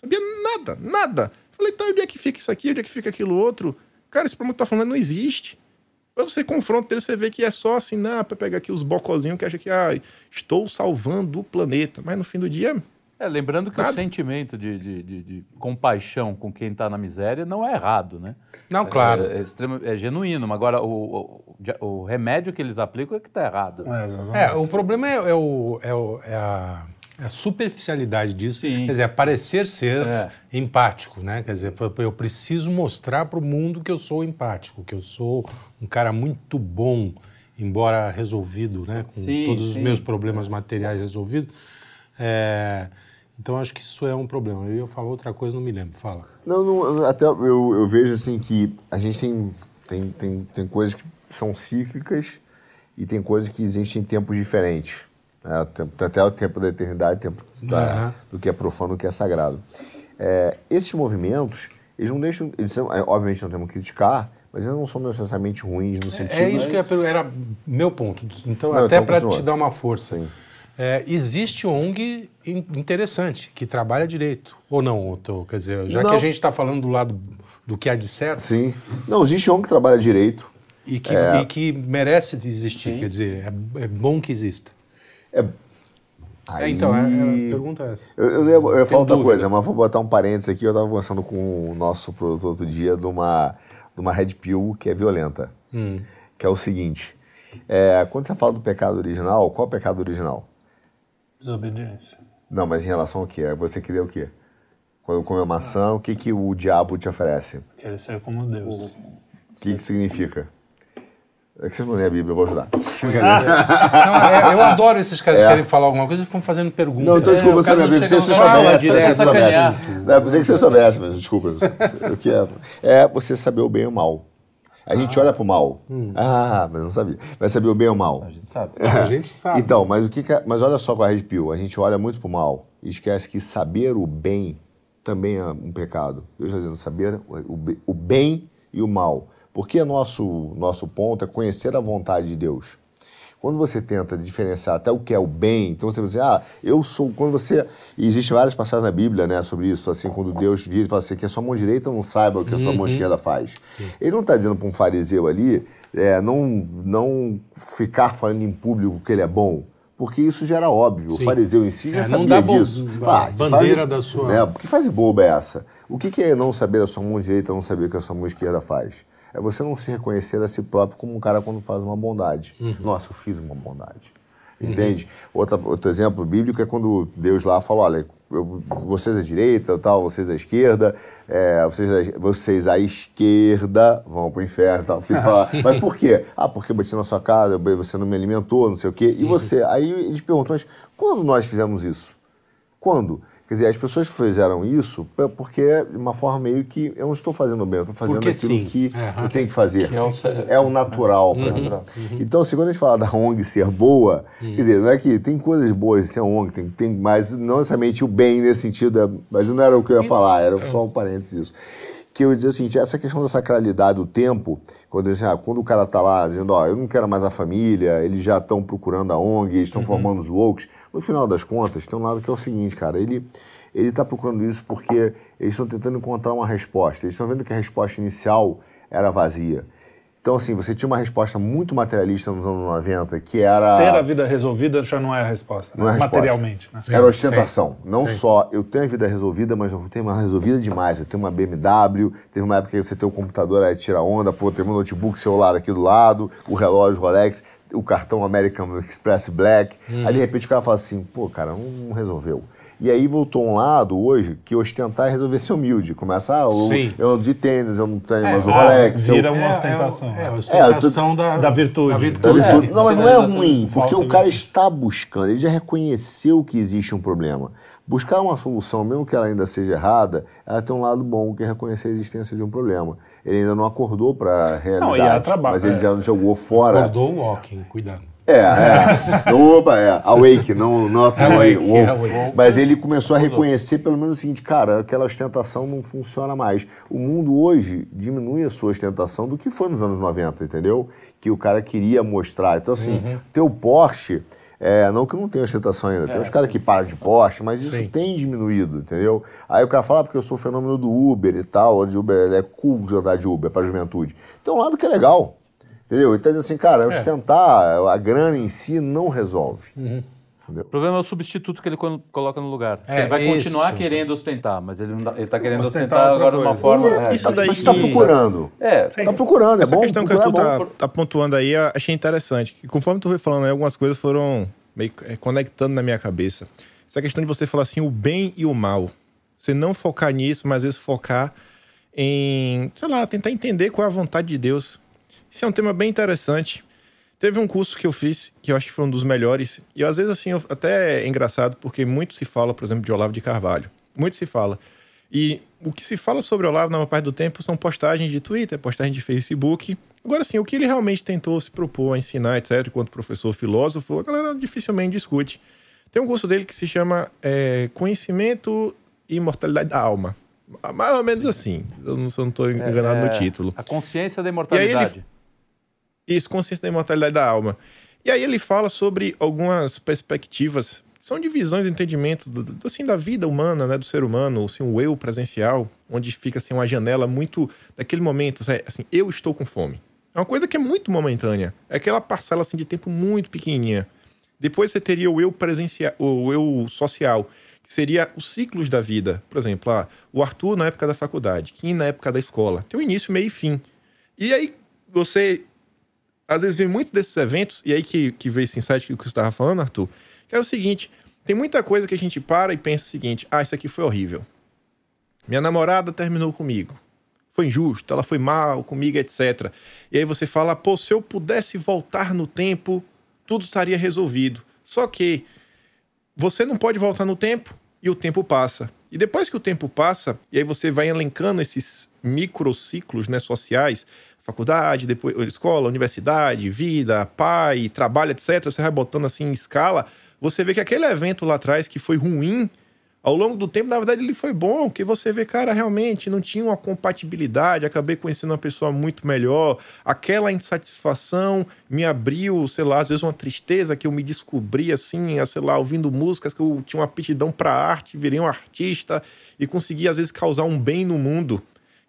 Sabia nada, nada. Falei, então onde é que fica isso aqui? Onde é que fica aquilo outro? Cara, esse problema que tu tá falando não existe. Aí você confronta ele, você vê que é só assim, não, pra pegar aqui os bocozinhos que acha que, ah, estou salvando o planeta. Mas no fim do dia. É, lembrando que nada. o sentimento de, de, de, de, compaixão com quem está na miséria não é errado, né? Não, claro. É, é, extremo, é genuíno, mas agora o, o, o, remédio que eles aplicam é que está errado. É, é, o problema é, é, o, é, o, é a a superficialidade disso, Sim. quer dizer, parecer ser é. empático, né? Quer dizer, eu preciso mostrar para o mundo que eu sou empático, que eu sou um cara muito bom, embora resolvido, né? Com sim, todos sim. os meus problemas materiais resolvidos. É, então acho que isso é um problema. Eu ia falar outra coisa, não me lembro. Fala. Não, não até eu, eu vejo assim que a gente tem, tem, tem, tem coisas que são cíclicas e tem coisas que existem em tempos diferentes. É, tempo, até o tempo da eternidade, tempo da, uhum. do que é profano, do que é sagrado. É, esses movimentos, eles não deixam. Eles são, é, obviamente não temos que criticar, mas eles não são necessariamente ruins no é, sentido. É isso que era meu ponto. Então, não, até então para te dar uma força. É, existe ONG interessante que trabalha direito. Ou não, Otto? Quer dizer, já não. que a gente está falando do lado do que há de certo. Sim. Não, existe ONG que trabalha direito. E que, é... e que merece existir, Sim. quer dizer, é, é bom que exista. É, Aí, é, então, é, é, a pergunta é essa. Eu, eu, eu, eu falo outra coisa, mas vou botar um parênteses aqui. Eu estava conversando com o nosso produtor outro dia de uma, de uma Red Pill que é violenta. Hum. Que é o seguinte: é, quando você fala do pecado original, qual é o pecado original? Desobediência. Não, mas em relação ao quê? Você queria o quê? Quando come a maçã, ah. o que, que o diabo te oferece? Querer ser como Deus. O que, que significa? É que vocês não lêem a Bíblia, eu vou ajudar. não, é, eu adoro esses caras é. que querem falar alguma coisa e ficam fazendo perguntas. Não, então desculpa, é, você não Bíblia, se você soubesse. Se você soubesse. Não, eu pensei que você soubesse, mas desculpa. O que é? É você saber o bem e o mal. A gente ah. olha pro mal. Hum. Ah, mas não sabia. Vai saber o bem ou o mal. A gente sabe. a gente sabe. Então, mas o que, que é, mas olha só com a Red Pill, a gente olha muito pro mal e esquece que saber o bem também é um pecado. Eu já dizendo, saber o, o bem e o mal. Porque nosso, nosso ponto é conhecer a vontade de Deus. Quando você tenta diferenciar até o que é o bem, então você vai dizer, ah, eu sou. Quando você. E existem várias passagens na Bíblia, né, sobre isso, assim, quando Deus vira e fala assim, que a sua mão direita não saiba o que a sua uhum. mão esquerda faz. Sim. Ele não está dizendo para um fariseu ali, é, não, não ficar falando em público que ele é bom. porque isso já era óbvio. Sim. O fariseu em si já é, sabia disso. Fala, bandeira faz, da sua. Né, que fase boba é essa? O que, que é não saber a sua mão direita, não saber o que a sua mão esquerda faz? É você não se reconhecer a si próprio como um cara quando faz uma bondade. Uhum. Nossa, eu fiz uma bondade. Uhum. Entende? Uhum. Outra, outro exemplo bíblico é quando Deus lá falou: olha, eu, vocês à direita, tal, vocês à esquerda, é, vocês, vocês à esquerda vão pro inferno tal. Porque ele fala, mas por quê? Ah, porque eu bati na sua casa, você não me alimentou, não sei o quê. E uhum. você? Aí eles perguntam, mas quando nós fizemos isso? Quando? Quer dizer, as pessoas fizeram isso porque é uma forma meio que eu não estou fazendo bem, eu estou fazendo porque aquilo sim. que é, eu tenho que fazer. Que é, o, é o natural. Uhum, uhum. Então, se quando a gente fala da ONG ser boa, uhum. quer dizer, não é que tem coisas boas de ser ONG, tem, tem, mas não necessariamente o bem nesse sentido, é, mas não era o que eu ia falar, era só um parênteses disso que eu dizia assim, essa questão da sacralidade do tempo, quando, assim, ah, quando o cara está lá dizendo, ó, eu não quero mais a família, eles já estão procurando a ONG, eles estão uhum. formando os wokes, no final das contas, tem um lado que é o seguinte, cara, ele ele está procurando isso porque eles estão tentando encontrar uma resposta. Eles estão vendo que a resposta inicial era vazia. Então, assim, você tinha uma resposta muito materialista nos anos 90, que era. Ter a vida resolvida já não é a resposta, né? não é a resposta. materialmente. Né? Era ostentação. Sim. Não Sim. só eu tenho a vida resolvida, mas eu tenho uma resolvida demais. Eu tenho uma BMW, teve uma época que você tem o computador aí tira onda, pô, tem um notebook celular aqui do lado, o relógio Rolex, o cartão American Express Black. Hum. Aí, de repente, o cara fala assim, pô, cara, não resolveu. E aí voltou um lado hoje que ostentar é resolver ser humilde. Começa, ah, eu, eu ando de tênis, eu não tenho é, mais o Rolex. Vira eu... uma ostentação. É, é, é, ostentação da, da, virtude. Da virtude. Da virtude. É, não, mas não é ruim, porque o cara está buscando, ele já reconheceu que existe um problema. Buscar uma solução, mesmo que ela ainda seja errada, ela tem um lado bom, que é reconhecer a existência de um problema. Ele ainda não acordou para a realidade, não, mas ele já jogou fora. Acordou o walking, cuidado. É, é. Opa, é. Awake, não, not é awake. awake. Mas ele começou a reconhecer pelo menos o seguinte, cara, aquela ostentação não funciona mais. O mundo hoje diminui a sua ostentação do que foi nos anos 90, entendeu? Que o cara queria mostrar. Então, assim, uhum. teu Porsche... É, não que não tenha ostentação ainda. Tem é. uns caras que param de Porsche, mas isso Sim. tem diminuído, entendeu? Aí o cara fala, ah, porque eu sou o fenômeno do Uber e tal, onde o Uber é cool de andar de Uber para a juventude. Tem um lado que é legal. Entendeu? Ele está dizendo assim, cara, é. ostentar, a grana em si não resolve. Uhum. O problema é o substituto que ele coloca no lugar. É, ele vai isso. continuar querendo ostentar, mas ele está querendo ostentar, ostentar agora de uma forma. É, isso daí está procurando. É, está procurando. É Essa bom, questão que tu está tá pontuando aí, eu achei interessante. E conforme tu foi falando, aí, algumas coisas foram meio é, conectando na minha cabeça. Essa questão de você falar assim, o bem e o mal. Você não focar nisso, mas às vezes focar em, sei lá, tentar entender qual é a vontade de Deus isso é um tema bem interessante. Teve um curso que eu fiz, que eu acho que foi um dos melhores, e às vezes, assim, eu, até é engraçado, porque muito se fala, por exemplo, de Olavo de Carvalho. Muito se fala. E o que se fala sobre Olavo na maior parte do tempo são postagens de Twitter, postagens de Facebook. Agora, sim, o que ele realmente tentou se propor a ensinar, etc., enquanto professor filósofo, a galera dificilmente discute. Tem um curso dele que se chama é, Conhecimento e Imortalidade da Alma. Mais ou menos assim. Eu não estou enganado é, no título. A consciência da imortalidade. Isso, consciência da imortalidade da alma. E aí ele fala sobre algumas perspectivas, são divisões de entendimento do, do, assim, da vida humana, né, do ser humano, assim, o eu presencial, onde fica assim, uma janela muito daquele momento, assim, eu estou com fome. É uma coisa que é muito momentânea. É aquela parcela assim, de tempo muito pequenininha. Depois você teria o eu presencial, o eu social, que seria os ciclos da vida. Por exemplo, ah, o Arthur na época da faculdade, Kim na época da escola. Tem um início, meio e fim. E aí você às vezes vem muito desses eventos, e aí que, que veio esse insight que você estava falando, Arthur, que é o seguinte: tem muita coisa que a gente para e pensa o seguinte: ah, isso aqui foi horrível. Minha namorada terminou comigo. Foi injusto, ela foi mal comigo, etc. E aí você fala, pô, se eu pudesse voltar no tempo, tudo estaria resolvido. Só que você não pode voltar no tempo e o tempo passa. E depois que o tempo passa, e aí você vai elencando esses microciclos né, sociais, faculdade, depois escola, universidade, vida, pai, trabalho, etc. Você vai botando assim em escala, você vê que aquele evento lá atrás que foi ruim, ao longo do tempo, na verdade, ele foi bom, que você vê, cara, realmente não tinha uma compatibilidade, acabei conhecendo uma pessoa muito melhor, aquela insatisfação me abriu, sei lá, às vezes uma tristeza que eu me descobri assim, sei lá, ouvindo músicas que eu tinha uma aptidão para arte, virei um artista e consegui às vezes causar um bem no mundo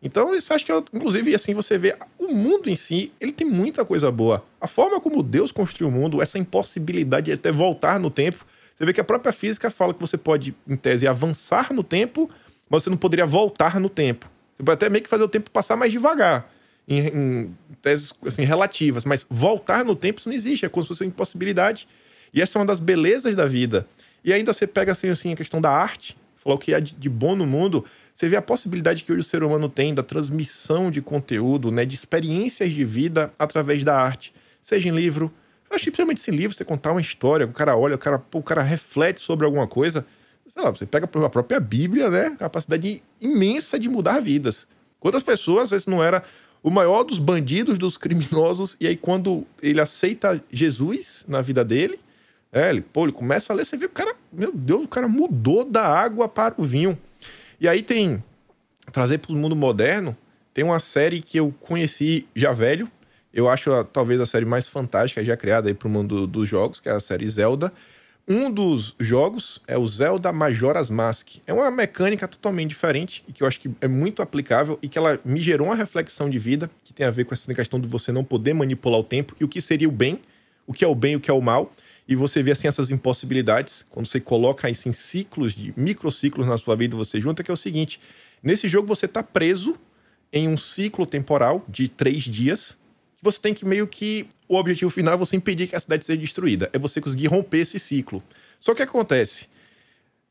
Então, isso acho que, inclusive, assim, você vê o mundo em si, ele tem muita coisa boa. A forma como Deus construiu o mundo, essa impossibilidade de até voltar no tempo, você vê que a própria física fala que você pode, em tese, avançar no tempo, mas você não poderia voltar no tempo. Você pode até meio que fazer o tempo passar mais devagar, em, em teses assim, relativas, mas voltar no tempo isso não existe, é como se fosse uma impossibilidade. E essa é uma das belezas da vida. E ainda você pega assim, assim a questão da arte, falou que é de bom no mundo, você vê a possibilidade que hoje o ser humano tem da transmissão de conteúdo, né, de experiências de vida através da arte, seja em livro, eu acho que principalmente esse livro, você contar uma história, o cara olha, o cara, o cara reflete sobre alguma coisa. Sei lá, você pega a própria Bíblia, né? Capacidade imensa de mudar vidas. Quantas pessoas, vezes, não era o maior dos bandidos, dos criminosos, e aí quando ele aceita Jesus na vida dele, é, ele, pô, ele começa a ler, você vê o cara, meu Deus, o cara mudou da água para o vinho. E aí tem, trazer para o mundo moderno, tem uma série que eu conheci já velho, eu acho a, talvez a série mais fantástica já criada aí para o mundo dos jogos, que é a série Zelda. Um dos jogos é o Zelda Majora's Mask. É uma mecânica totalmente diferente e que eu acho que é muito aplicável e que ela me gerou uma reflexão de vida que tem a ver com essa questão de você não poder manipular o tempo e o que seria o bem, o que é o bem e o que é o mal. E você vê assim essas impossibilidades, quando você coloca isso em ciclos, de microciclos na sua vida, você junta, que é o seguinte: nesse jogo você está preso em um ciclo temporal de três dias você tem que meio que. O objetivo final é você impedir que a cidade seja destruída. É você conseguir romper esse ciclo. Só que acontece?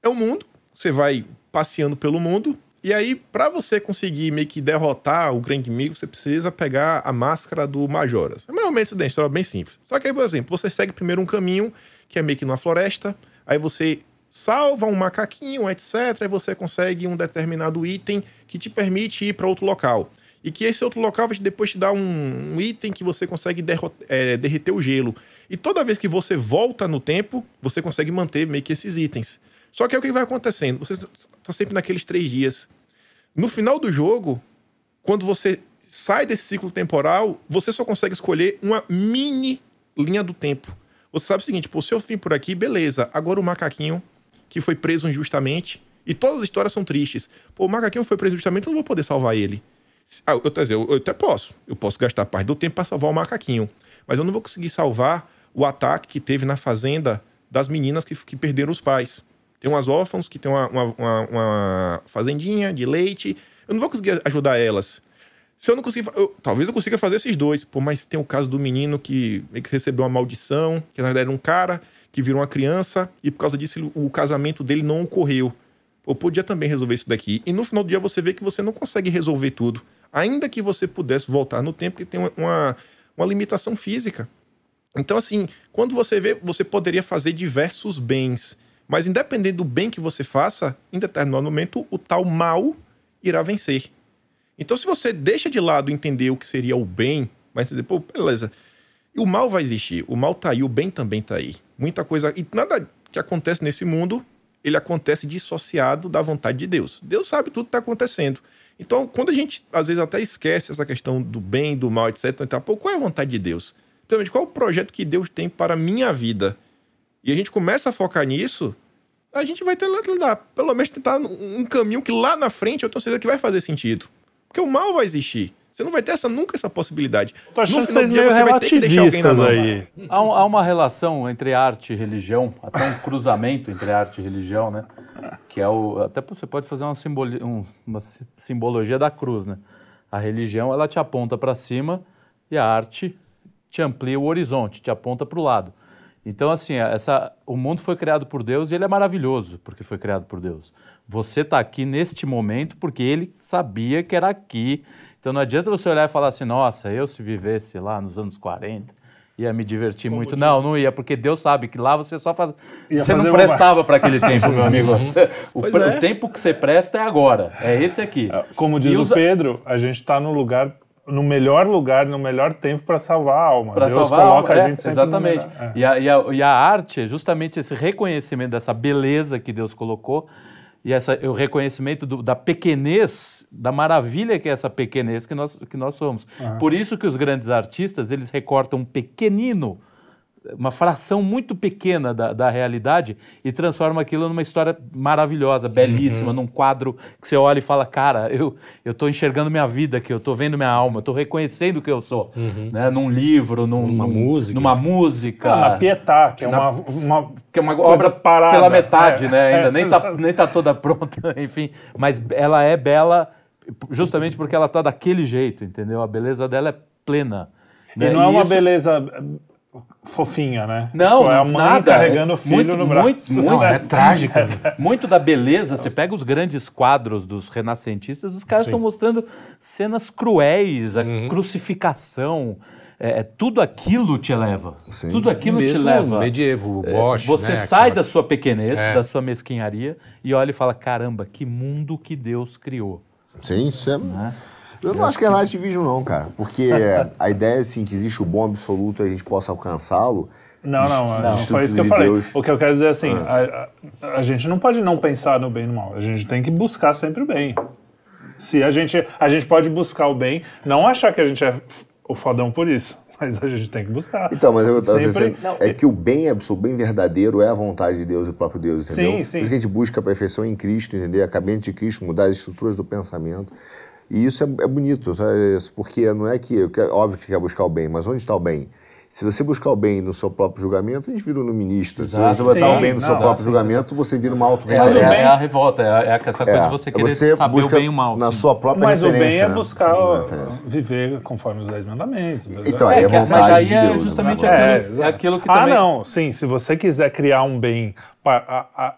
É o um mundo, você vai passeando pelo mundo, e aí, para você conseguir meio que derrotar o grande inimigo, você precisa pegar a máscara do Majoras. É realmente uma história bem simples. Só que aí, por exemplo, você segue primeiro um caminho, que é meio que numa floresta, aí você salva um macaquinho, etc. Aí você consegue um determinado item que te permite ir para outro local e que esse outro local vai depois te dar um, um item que você consegue é, derreter o gelo. E toda vez que você volta no tempo, você consegue manter meio que esses itens. Só que é o que vai acontecendo. Você está sempre naqueles três dias. No final do jogo, quando você sai desse ciclo temporal, você só consegue escolher uma mini linha do tempo. Você sabe o seguinte, pô, se eu vim por aqui, beleza. Agora o macaquinho, que foi preso injustamente, e todas as histórias são tristes. Pô, o macaquinho foi preso injustamente, eu não vou poder salvar ele. Ah, eu, dizer, eu, eu até posso. Eu posso gastar parte do tempo para salvar o macaquinho. Mas eu não vou conseguir salvar o ataque que teve na fazenda das meninas que, que perderam os pais. Tem umas órfãos que tem uma, uma, uma, fazendinha de leite. Eu não vou conseguir ajudar elas. Se eu não conseguir. Eu, talvez eu consiga fazer esses dois. Pô, mas tem o caso do menino que, que recebeu uma maldição, que na verdade era um cara que virou uma criança, e por causa disso o casamento dele não ocorreu. Pô, podia também resolver isso daqui. E no final do dia você vê que você não consegue resolver tudo ainda que você pudesse voltar no tempo, que tem uma, uma limitação física. Então, assim, quando você vê, você poderia fazer diversos bens, mas independente do bem que você faça, em determinado momento, o tal mal irá vencer. Então, se você deixa de lado entender o que seria o bem, mas entender, pô, beleza, e o mal vai existir, o mal tá aí, o bem também tá aí. Muita coisa, e nada que acontece nesse mundo, ele acontece dissociado da vontade de Deus. Deus sabe tudo que está acontecendo. Então, quando a gente às vezes até esquece essa questão do bem, do mal, etc., então, pô, qual é a vontade de Deus? Principalmente, qual é o projeto que Deus tem para a minha vida? E a gente começa a focar nisso, a gente vai ter lá, pelo menos tentar um caminho que lá na frente eu tenho certeza que vai fazer sentido. Porque o mal vai existir. Você não vai ter essa, nunca essa possibilidade. No final do dia você vai ter que deixar alguém na mão. Aí. Há, há, uma relação entre arte e religião, até um cruzamento entre arte e religião, né? Que é o. Até você pode fazer uma, simboli, um, uma simbologia da cruz, né? A religião ela te aponta para cima e a arte te amplia o horizonte, te aponta para o lado. Então, assim, essa, o mundo foi criado por Deus e ele é maravilhoso porque foi criado por Deus. Você está aqui neste momento porque ele sabia que era aqui então não adianta você olhar e falar assim, nossa, eu se vivesse lá nos anos 40, ia me divertir Como muito. Diz? Não, não ia, porque Deus sabe que lá você só faz. Ia você não prestava para aquele tempo, meu amigo. o, é. o, tempo que você presta é agora. É esse aqui. É, como diz o Pedro, a gente está no lugar. No melhor lugar, no melhor tempo para salvar a alma. Pra Deus salvar coloca a, alma, a gente é, Exatamente. É. E, a, e, a, e a arte é justamente esse reconhecimento dessa beleza que Deus colocou e essa, o reconhecimento do, da pequenez, da maravilha que é essa pequenez que nós, que nós somos. Uhum. Por isso que os grandes artistas, eles recortam um pequenino uma fração muito pequena da, da realidade e transforma aquilo numa história maravilhosa, belíssima, uhum. num quadro que você olha e fala, cara, eu eu estou enxergando minha vida aqui, eu estou vendo minha alma, eu estou reconhecendo o que eu sou, uhum. né? Num livro, num, numa num, música, numa música, ah, na Pietà, que é uma, uma que é uma obra parada, pela metade, é. né? Ainda nem tá nem tá toda pronta, enfim, mas ela é bela justamente porque ela tá daquele jeito, entendeu? A beleza dela é plena. Né? E não é uma isso... beleza fofinha, né? Não, tipo, é a mãe nada. carregando o filho muito, no braço. Muito, muito, não, é trágico. muito da beleza, você pega os grandes quadros dos renascentistas, os caras estão mostrando cenas cruéis, a uhum. crucificação. É, é, tudo aquilo te leva. Sim. Tudo aquilo Mesmo te leva. medievo, é, Bosch, Você né, sai aquela... da sua pequenez, é. da sua mesquinharia e olha e fala: caramba, que mundo que Deus criou. Sim, isso é. Né? Eu não acho que é relativismo, não, cara. Porque a ideia, assim, que existe o bom absoluto e a gente possa alcançá-lo. Não, não, não. Foi isso que eu falei. Deus. O que eu quero dizer é assim: ah. a, a, a, gente não pode não pensar no bem e no mal. A gente tem que buscar sempre o bem. Se a gente, a gente pode buscar o bem, não achar que a gente é o fodão por isso. Mas a gente tem que buscar. Então, mas eu estava dizendo, é que o bem absoluto, bem verdadeiro é a vontade de Deus e o próprio Deus, entendeu? Sim, sim. Por isso que a gente busca a perfeição em Cristo, entender? A cabeça de Cristo, mudar as estruturas do pensamento. E isso é, é bonito, sabe? porque não é que, óbvio que quer buscar o bem, mas onde está o bem? Se você buscar o bem no seu próprio julgamento, a gente vira um ministro. Exato. Se você botar o bem no não, seu próprio sim, julgamento, você vira uma auto-referência. É, é, a revolta, é, essa coisa é, de você querer você saber o bem e o mal. Na sua própria mas referência. Mas o bem é né? buscar viver conforme os dez mandamentos. Então, aí é, é vontade mas aí de Deus. É justamente né? aquilo, é, aquilo que ah, também... Ah, não, sim. Se você quiser criar um bem... Para, a, a, a,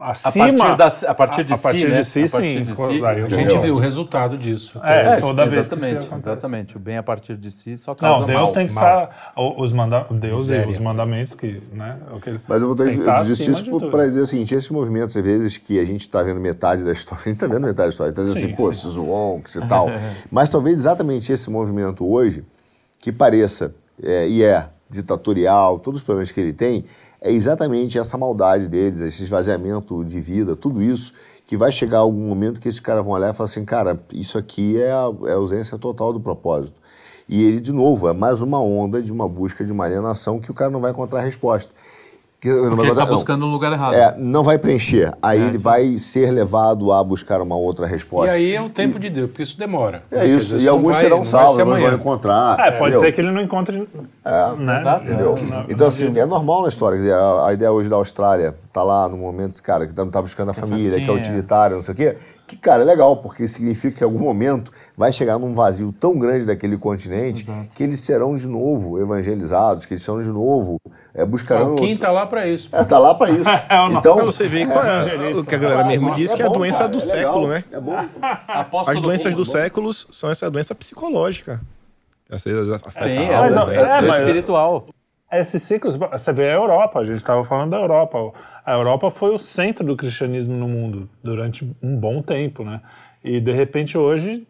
acima, a partir, da, a partir de a, si, partir né? de si, sim. De si, a gente viu o resultado disso. É, toda vez exatamente, que exatamente. O bem a partir de si só causa Não, Deus mal. tem que mal. estar os manda Deus Miséria. e os mandamentos que, né? O que Mas eu vou ter, eu disse isso para dizer o seguinte, esses movimentos às vezes que a gente está vendo metade da história, a gente está vendo metade da história, está dizendo assim, pô, esses wonks e tal. Mas talvez exatamente esse movimento hoje que pareça é, e é ditatorial, todos os problemas que ele tem, é exatamente essa maldade deles, esse esvaziamento de vida, tudo isso, que vai chegar algum momento que esses caras vão olhar e falar assim, cara, isso aqui é a, é a ausência total do propósito. E ele, de novo, é mais uma onda de uma busca de uma alienação que o cara não vai encontrar resposta. Que, Porque ele está buscando no lugar errado. É, não vai preencher. Aí é, ele sim. vai ser levado a buscar uma outra resposta. E aí é o tempo e, de Deus, porque isso demora. É isso. E alguns vai, serão salvos, não vão encontrar. É, pode entendeu? ser que ele não encontre. É, né? Exato. Entendeu? Não, então, assim, é normal na história. Quer dizer, a, a ideia hoje da Austrália tá lá no momento, cara, que tá, tá buscando a família, que é utilitário, não sei o quê que, cara, é legal, porque significa que em algum momento vai chegar num vazio tão grande daquele continente Exato. que eles serão de novo evangelizados, que eles serão de novo, é, buscarão... o Kim está lá para isso. É, tá lá para isso. é, então você vê qual é, o que a galera mesmo diz, é que é a doença do é século, né? É bom. As doenças do, do século são essa doença psicológica. Sim, a alma, é, é, espiritual esses ciclos, você vê a Europa, a gente estava falando da Europa. A Europa foi o centro do cristianismo no mundo durante um bom tempo, né? E de repente hoje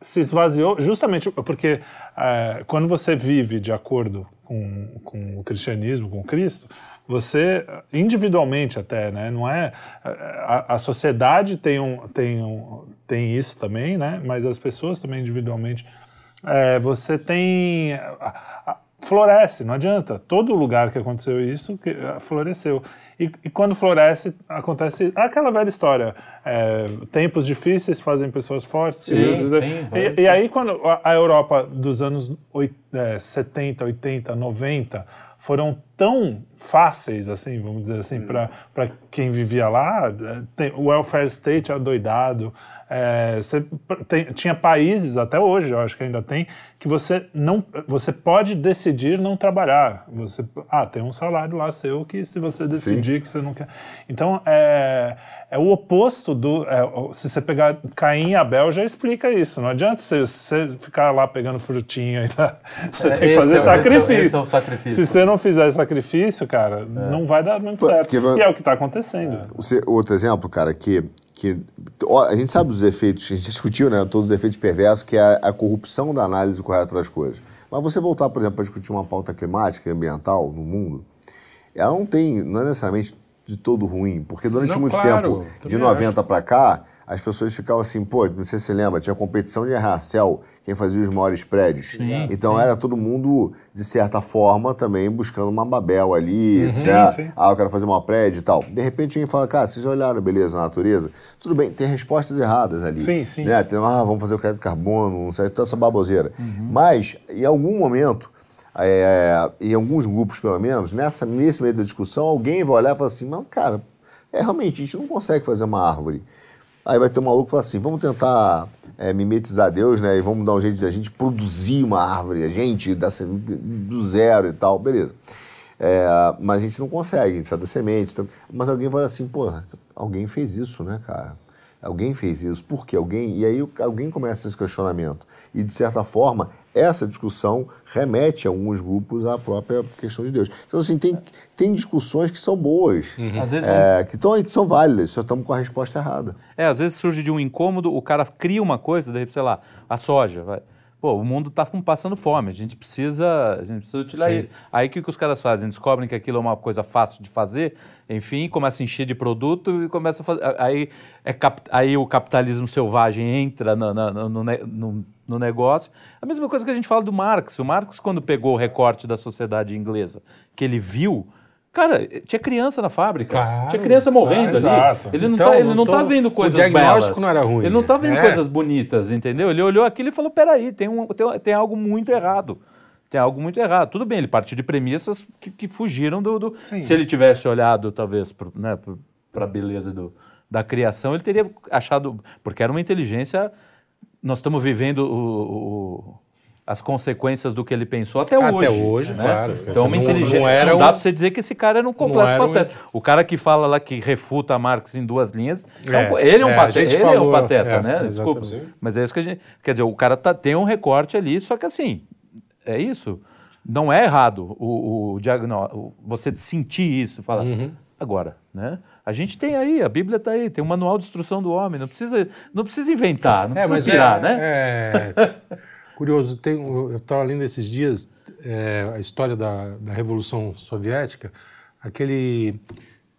se esvaziou, justamente porque é, quando você vive de acordo com, com o cristianismo, com Cristo, você individualmente até, né? Não é a, a sociedade tem um, tem um, tem isso também, né? Mas as pessoas também individualmente, é, você tem a, floresce, não adianta. Todo lugar que aconteceu isso que, uh, floresceu. E, e, quando floresce, acontece aquela velha história: é, tempos difíceis fazem pessoas fortes. Sim, sim, e, e, aí, quando a Europa dos anos 70, 80, 90 foram tão fáceis, assim, vamos dizer assim, hum. para quem vivia lá, é, tem, o welfare state adoidado, é, você tem, tinha países, até hoje, eu acho que ainda tem, que você não você pode decidir não trabalhar. Você, ah, tem um salário lá seu que se você decidir Sim. que você não quer. Então, é, é o oposto do... É, se você pegar Caim e Abel, já explica isso. Não adianta você, você ficar lá pegando frutinha e tá, você tem que fazer sacrifício. Esse é, esse é sacrifício. Se você não fizer sacrifício, cara, é. não vai dar muito certo. Porque, e é o que está acontecendo. outro exemplo, cara, que que a gente sabe dos efeitos, a gente discutiu, né, todos os efeitos perversos, que é a, a corrupção da análise correta das coisas. Mas você voltar, por exemplo, para discutir uma pauta climática e ambiental no mundo, ela não tem, não é necessariamente de todo ruim, porque durante não, muito claro, tempo, de 90 para cá, as pessoas ficavam assim, pô, não sei se você lembra, tinha competição de arranha-céu, quem fazia os maiores prédios. Sim, então sim. era todo mundo, de certa forma, também buscando uma Babel ali, uhum, né? ah, eu quero fazer uma prédio e tal. De repente alguém fala, cara, vocês olharam a beleza na natureza? Tudo bem, tem respostas erradas ali. Sim, sim. Né? Tem, ah, vamos fazer o crédito carbono, não sei, toda essa baboseira. Uhum. Mas, em algum momento, é, em alguns grupos pelo menos, nessa, nesse meio da discussão, alguém vai olhar e falar assim, mas cara, é, realmente, a gente não consegue fazer uma árvore. Aí vai ter um maluco que fala assim: vamos tentar é, mimetizar Deus, né? E vamos dar um jeito de a gente produzir uma árvore, a gente, do zero e tal, beleza. É, mas a gente não consegue, a gente precisa da semente. Então, mas alguém vai assim, pô, alguém fez isso, né, cara? Alguém fez isso, por que alguém? E aí alguém começa esse questionamento. E, de certa forma, essa discussão remete a alguns grupos à própria questão de Deus. Então, assim, tem, tem discussões que são boas, uhum. às vezes é, que, tão, que são válidas, só estamos com a resposta errada. É, às vezes surge de um incômodo, o cara cria uma coisa, daí, sei lá, a soja, vai pô, o mundo está passando fome, a gente precisa, a gente precisa utilizar isso. Aí o que, que os caras fazem? Descobrem que aquilo é uma coisa fácil de fazer, enfim, começa a encher de produto e começa a fazer. Aí, é cap, aí o capitalismo selvagem entra no, no, no, no, negócio. A mesma coisa que a gente fala do Marx. O Marx, quando pegou o recorte da sociedade inglesa, que ele viu Cara, tinha criança na fábrica. Claro, tinha criança morrendo ali. Exato. Ele não, então, tá, ele não tá vendo coisas o diagnóstico belas. não era ruim. Ele não tá vendo é. coisas bonitas, entendeu? Ele olhou aquilo e falou: peraí, tem, um, tem, tem algo muito errado. Tem algo muito errado. Tudo bem, ele partiu de premissas que, que fugiram do. do se ele tivesse olhado, talvez, para né, a beleza do, da criação, ele teria achado. Porque era uma inteligência. Nós estamos vivendo o, o as consequências do que ele pensou até, até hoje. Até hoje, né? claro. Então, uma inteligência. Não, era não dá um... para você dizer que esse cara era um completo pateta. Um... O cara que fala lá que refuta Marx em duas linhas, é, é um, ele é um é, pateta, ele falou, é um pateta, é, né? Desculpa. Mas é isso que a gente. Quer dizer, o cara tá, tem um recorte ali, só que assim, é isso. Não é errado o, o, o você sentir isso, falar. Uhum. Agora, né? A gente tem aí, a Bíblia está aí, tem um manual de instrução do homem, não precisa, não precisa inventar, não é, precisa tirar, né? É... Curioso, tem, eu estava lendo esses dias é, a história da, da Revolução Soviética, aquele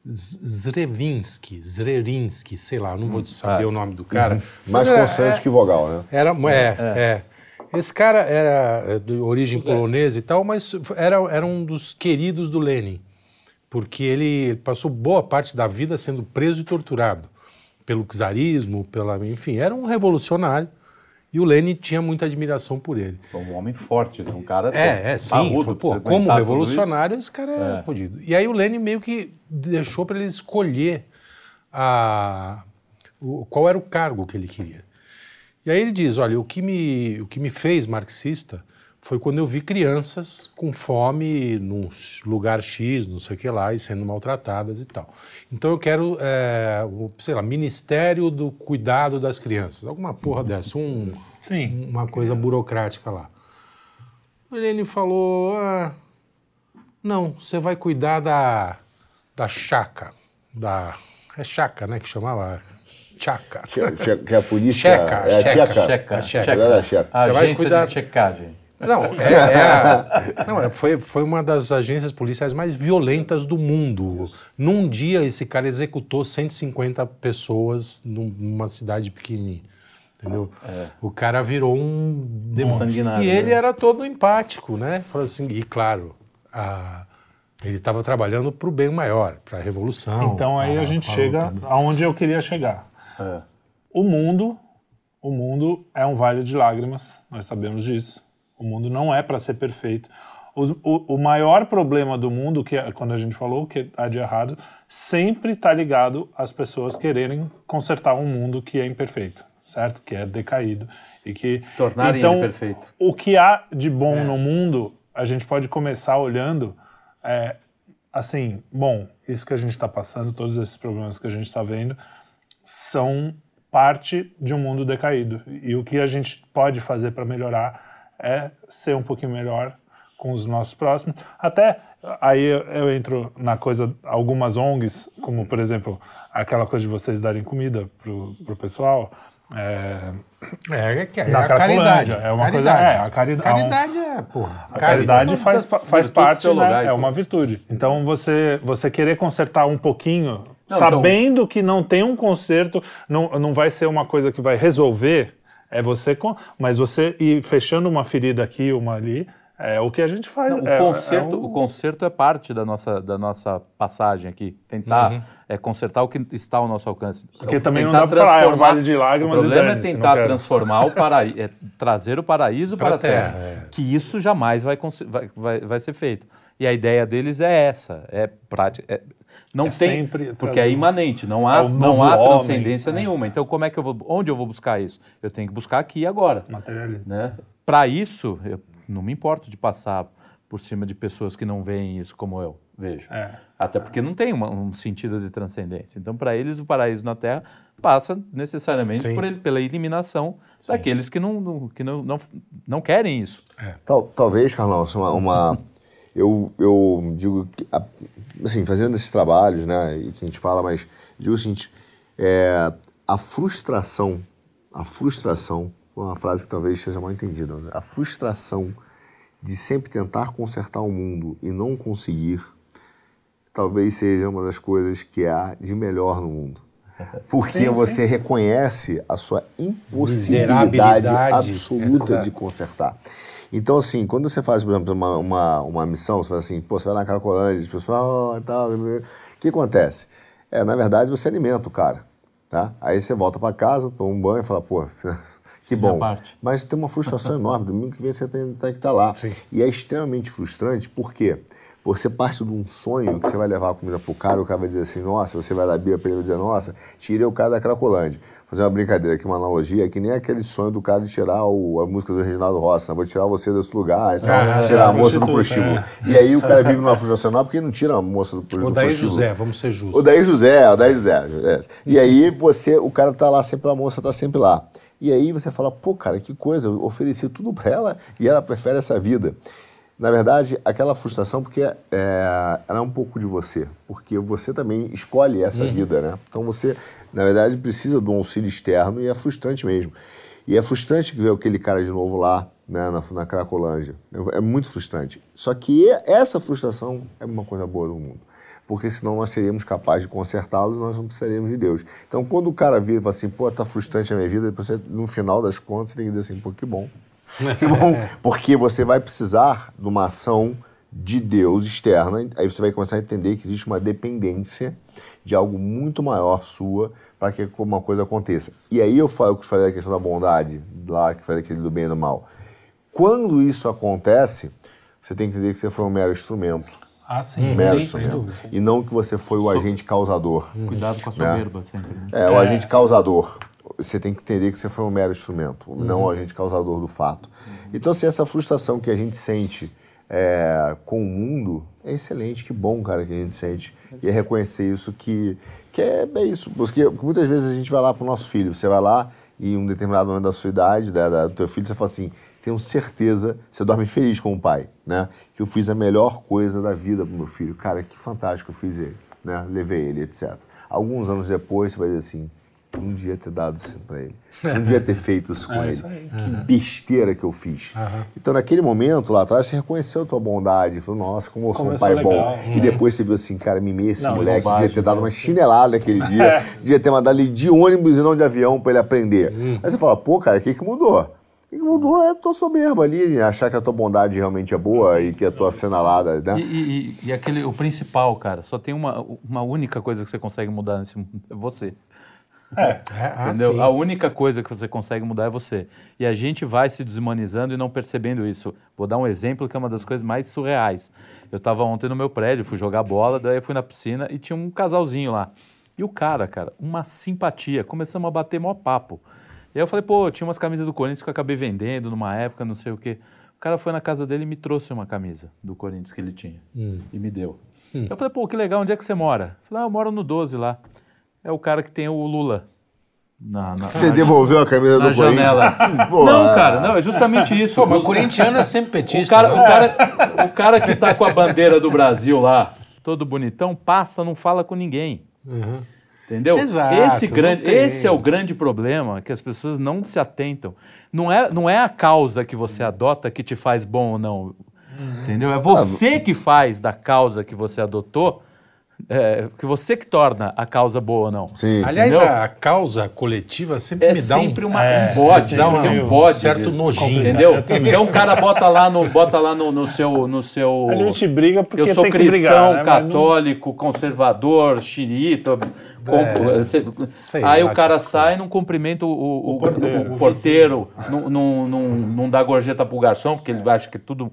Zrevinsky, Zrerinsky, sei lá, não vou hum, saber ah. o nome do cara. Mais consoante é, que vogal, né? Era, é, é, é. Esse cara era de origem polonesa e tal, mas era, era um dos queridos do Lenin, porque ele passou boa parte da vida sendo preso e torturado pelo czarismo, pela, enfim, era um revolucionário e o Lenin tinha muita admiração por ele. Um homem forte, um cara é, é, sim, parrudo, pô, como revolucionário, esse cara é, é fodido. E aí o Lenin meio que deixou para ele escolher a, o, qual era o cargo que ele queria. E aí ele diz, olha, o que me, o que me fez marxista foi quando eu vi crianças com fome num lugar X, não sei o que lá, e sendo maltratadas e tal. Então eu quero, é, o, sei lá, Ministério do Cuidado das Crianças, alguma porra dessa, um, Sim. uma coisa burocrática lá. Lenin falou, ah, não, você vai cuidar da, da chaca, da... É chaca, né, que chamava? Chaca. Que é a polícia... Checa, é a checa. Checa, checa. checa. checa. A agência cuidar... de checagem. Não, é, é a, não é, foi, foi uma das agências policiais mais violentas do mundo. Num dia, esse cara executou 150 pessoas numa cidade pequenininha. Entendeu? É. O cara virou um demônio. E ele né? era todo empático, né? Falou assim, e claro, a, ele estava trabalhando para o bem maior, para a revolução. Então aí a, a gente chega aonde eu queria chegar. É. O mundo, o mundo é um vale de lágrimas, nós sabemos disso. O mundo não é para ser perfeito. O, o, o, maior problema do mundo, que é, quando a gente falou que há de errado, sempre está ligado às pessoas quererem consertar um mundo que é imperfeito, certo? Que é decaído e que tornarem então, ele perfeito. O que há de bom é. no mundo, a gente pode começar olhando, é, assim, bom, isso que a gente está passando, todos esses problemas que a gente está vendo, são parte de um mundo decaído e o que a gente pode fazer para melhorar é ser um pouquinho melhor com os nossos próximos. Até aí eu, entro na coisa, algumas ONGs, como por exemplo aquela coisa de vocês darem comida pro, pro pessoal. É, é, é, é a caridade. É uma caridade. coisa. É, a caridade. Caridade é, porra. A caridade faz, faz parte, né, é uma virtude. Então você, você querer consertar um pouquinho Não, então sabendo então... que não tem um conserto, não, não vai ser uma coisa que vai resolver, é você. Mas você ir fechando uma ferida aqui, uma ali, é o que a gente faz. Não, o, é, conserto, é um... o conserto é parte da nossa, da nossa passagem aqui. Tentar uhum. é, consertar o que está ao nosso alcance. Porque também não dá para falar, é um vale de lágrimas O problema é tentar transformar o paraíso, é trazer o paraíso para, para a terra. terra é. Que isso jamais vai, vai, vai, vai ser feito. E a ideia deles é essa, é prática. É, não é tem, porque é imanente, não há, é não há transcendência homem, nenhuma. Então, como é que eu vou, onde eu vou buscar isso? Eu tenho que buscar aqui e agora. Né? Para isso, eu não me importo de passar por cima de pessoas que não veem isso como eu vejo. É. Até porque não tem uma, um sentido de transcendência. Então, para eles, o paraíso na Terra passa necessariamente por, pela eliminação Sim. daqueles que não, não que não, não, não querem isso. É. Tal, talvez, Carlão, uma, uma eu, eu digo que, assim, fazendo esses trabalhos, né, e que a gente fala, mas digo o seguinte, é, a frustração, a frustração uma frase que talvez seja mal entendida. Né? A frustração de sempre tentar consertar o mundo e não conseguir, talvez seja uma das coisas que há de melhor no mundo. Porque sim, você sim. reconhece a sua impossibilidade absoluta de consertar. Então, assim, quando você faz, por exemplo, uma, uma, uma missão, você fala assim, pô, você vai na Caracolândia, as pessoas falam, oh, tal, o que acontece? É, na verdade, você alimenta o cara, tá? Aí você volta para casa, toma um banho e fala, pô, que bom. Mas tem uma frustração enorme. Domingo que vem você tem, tem que estar lá. Sim. E é extremamente frustrante, por quê? Você parte de um sonho que você vai levar a comida pro cara, o cara vai dizer assim, nossa, você vai dar bia para ele dizer, nossa, tirei o cara da Cracolândia. Fazer uma brincadeira aqui, uma analogia, que nem aquele sonho do cara de tirar o, a música do Reginaldo Rossi, né? vou tirar você desse lugar e tal, ah, tirar é, a moça do prostíbulo. É. E aí o cara vive numa frustração enorme porque não tira a moça do, do prostíbulo. O Daí José, vamos ser justos. O Daí José, o Daí José. É. E aí você, o cara tá lá sempre, a moça tá sempre lá. E aí você fala, pô, cara, que coisa, eu ofereci tudo para ela e ela prefere essa vida. Na verdade, aquela frustração, porque é, ela é um pouco de você, porque você também escolhe essa uhum. vida, né? Então você, na verdade, precisa de um auxílio externo e é frustrante mesmo. E é frustrante ver aquele cara de novo lá, né, na, na Cracolândia. É, é muito frustrante. Só que essa frustração é uma coisa boa do mundo porque senão nós seríamos capazes de consertá-los nós não precisaríamos de Deus. Então, quando o cara vira e fala assim, pô, tá frustrante a minha vida, você, no final das contas, você tem que dizer assim, pô, que bom. Que bom, porque você vai precisar de uma ação de Deus externa, aí você vai começar a entender que existe uma dependência de algo muito maior sua para que uma coisa aconteça. E aí eu falo que falei a questão da bondade, lá que falei aquele do bem e do mal. Quando isso acontece, você tem que entender que você foi um mero instrumento. Ah, sim. Um mero sim, instrumento. E não que você foi o agente causador. Cuidado com a né? soberba né? sempre. Né? É, o agente causador você tem que entender que você foi um mero instrumento, uhum. não o agente causador do fato. Uhum. Então, se essa frustração que a gente sente é, com o mundo é excelente, que bom, cara, que a gente sente. E é reconhecer isso que, que é, é isso. Porque muitas vezes a gente vai lá para o nosso filho, você vai lá e em um determinado momento da sua idade, né, da, do teu filho, você fala assim, tenho certeza, você dorme feliz com o pai, né? Que eu fiz a melhor coisa da vida pro meu filho. Cara, que fantástico eu fiz ele, né? Levei ele, etc. Alguns anos depois, você vai dizer assim, não devia ter dado isso para ele. Não devia ter feito isso com é, ele. Isso que uhum. besteira que eu fiz. Uhum. Então, naquele momento, lá atrás, você reconheceu a tua bondade. Falou, nossa, como eu sou um pai legal. bom. Uhum. E depois você viu assim, cara, mimei esse não, moleque. Devia ter dado uma chinelada naquele dia. É. devia ter mandado ele de ônibus e não de avião para ele aprender. Uhum. Aí você fala, pô, cara, o que, que mudou? Que mudou é a tua soberba ali, achar que a tua bondade realmente é boa e que a tua assinalada, né? E, e, e, aquele, o principal, cara, só tem uma, uma única coisa que você consegue mudar nesse mundo, é você. É. é ah, Entendeu? A única coisa que você consegue mudar é você. E a gente vai se deshumanizando e não percebendo isso. Vou dar um exemplo que é uma das coisas mais surreais. Eu estava ontem no meu prédio, fui jogar bola, daí eu fui na piscina e tinha um casalzinho lá. E o cara, cara, uma simpatia. Começamos a bater mó papo. E aí eu falei, pô, tinha umas camisas do Corinthians que eu acabei vendendo numa época, não sei o quê. O cara foi na casa dele e me trouxe uma camisa do Corinthians que ele tinha. Hum. E me deu. Hum. Eu falei, pô, que legal, onde é que você mora? Eu falei, ah, eu moro no 12 lá é o cara que tem o Lula. Na, na, Você na, devolveu a camisa do janela. Corinthians? não, cara, não, é justamente isso. Pô, mas o corintiano é sempre petista. O cara, né? o, cara, o cara que tá com a bandeira do Brasil lá, todo bonitão, passa, não fala com ninguém. Uhum. Entendeu? Exato, esse, grande, esse é o grande problema que as pessoas não se atentam. Não é, não é a causa que você adota que te faz bom ou não. Uhum. Entendeu? É você que faz da causa que você adotou é, que você que torna a causa boa ou não. Sim. Aliás, Entendeu? a causa coletiva sempre é me dá sempre um, uma, é, um bode, dá um, um bode, certo nojinho, entendeu? Então o cara bota lá no bota lá no, no, seu no seu A gente briga porque eu sou tem cristão, brigar, né? católico, não... conservador, xinita, é, sei, aí o cara sai, não cumprimenta o, o, o porteiro, o porteiro não, não, não, não dá gorjeta pro garçom, porque ele acha que tudo.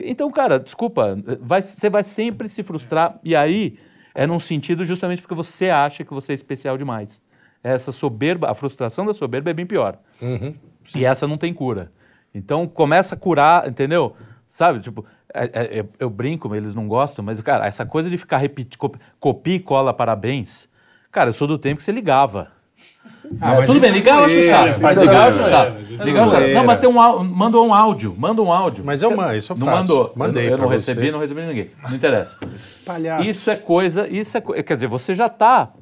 Então, cara, desculpa, vai, você vai sempre se frustrar. E aí é num sentido justamente porque você acha que você é especial demais. Essa soberba, a frustração da soberba é bem pior. Uhum. E essa não tem cura. Então começa a curar, entendeu? Sabe, tipo, é, é, eu, eu brinco, eles não gostam, mas, cara, essa coisa de ficar repetindo, copia e cola parabéns, Cara, eu sou do tempo que você ligava. Ah, é, tudo bem, ligar eu acho chato. Faz ligar eu acho chato. Ligar chato. Não, mas tem um, mandou um áudio. Manda um áudio. Mas eu mando, isso eu faço. Não mandou. Mandei Eu, eu não recebi, não recebi ninguém. Não interessa. Palhaço. Isso é coisa, isso é Quer dizer, você já está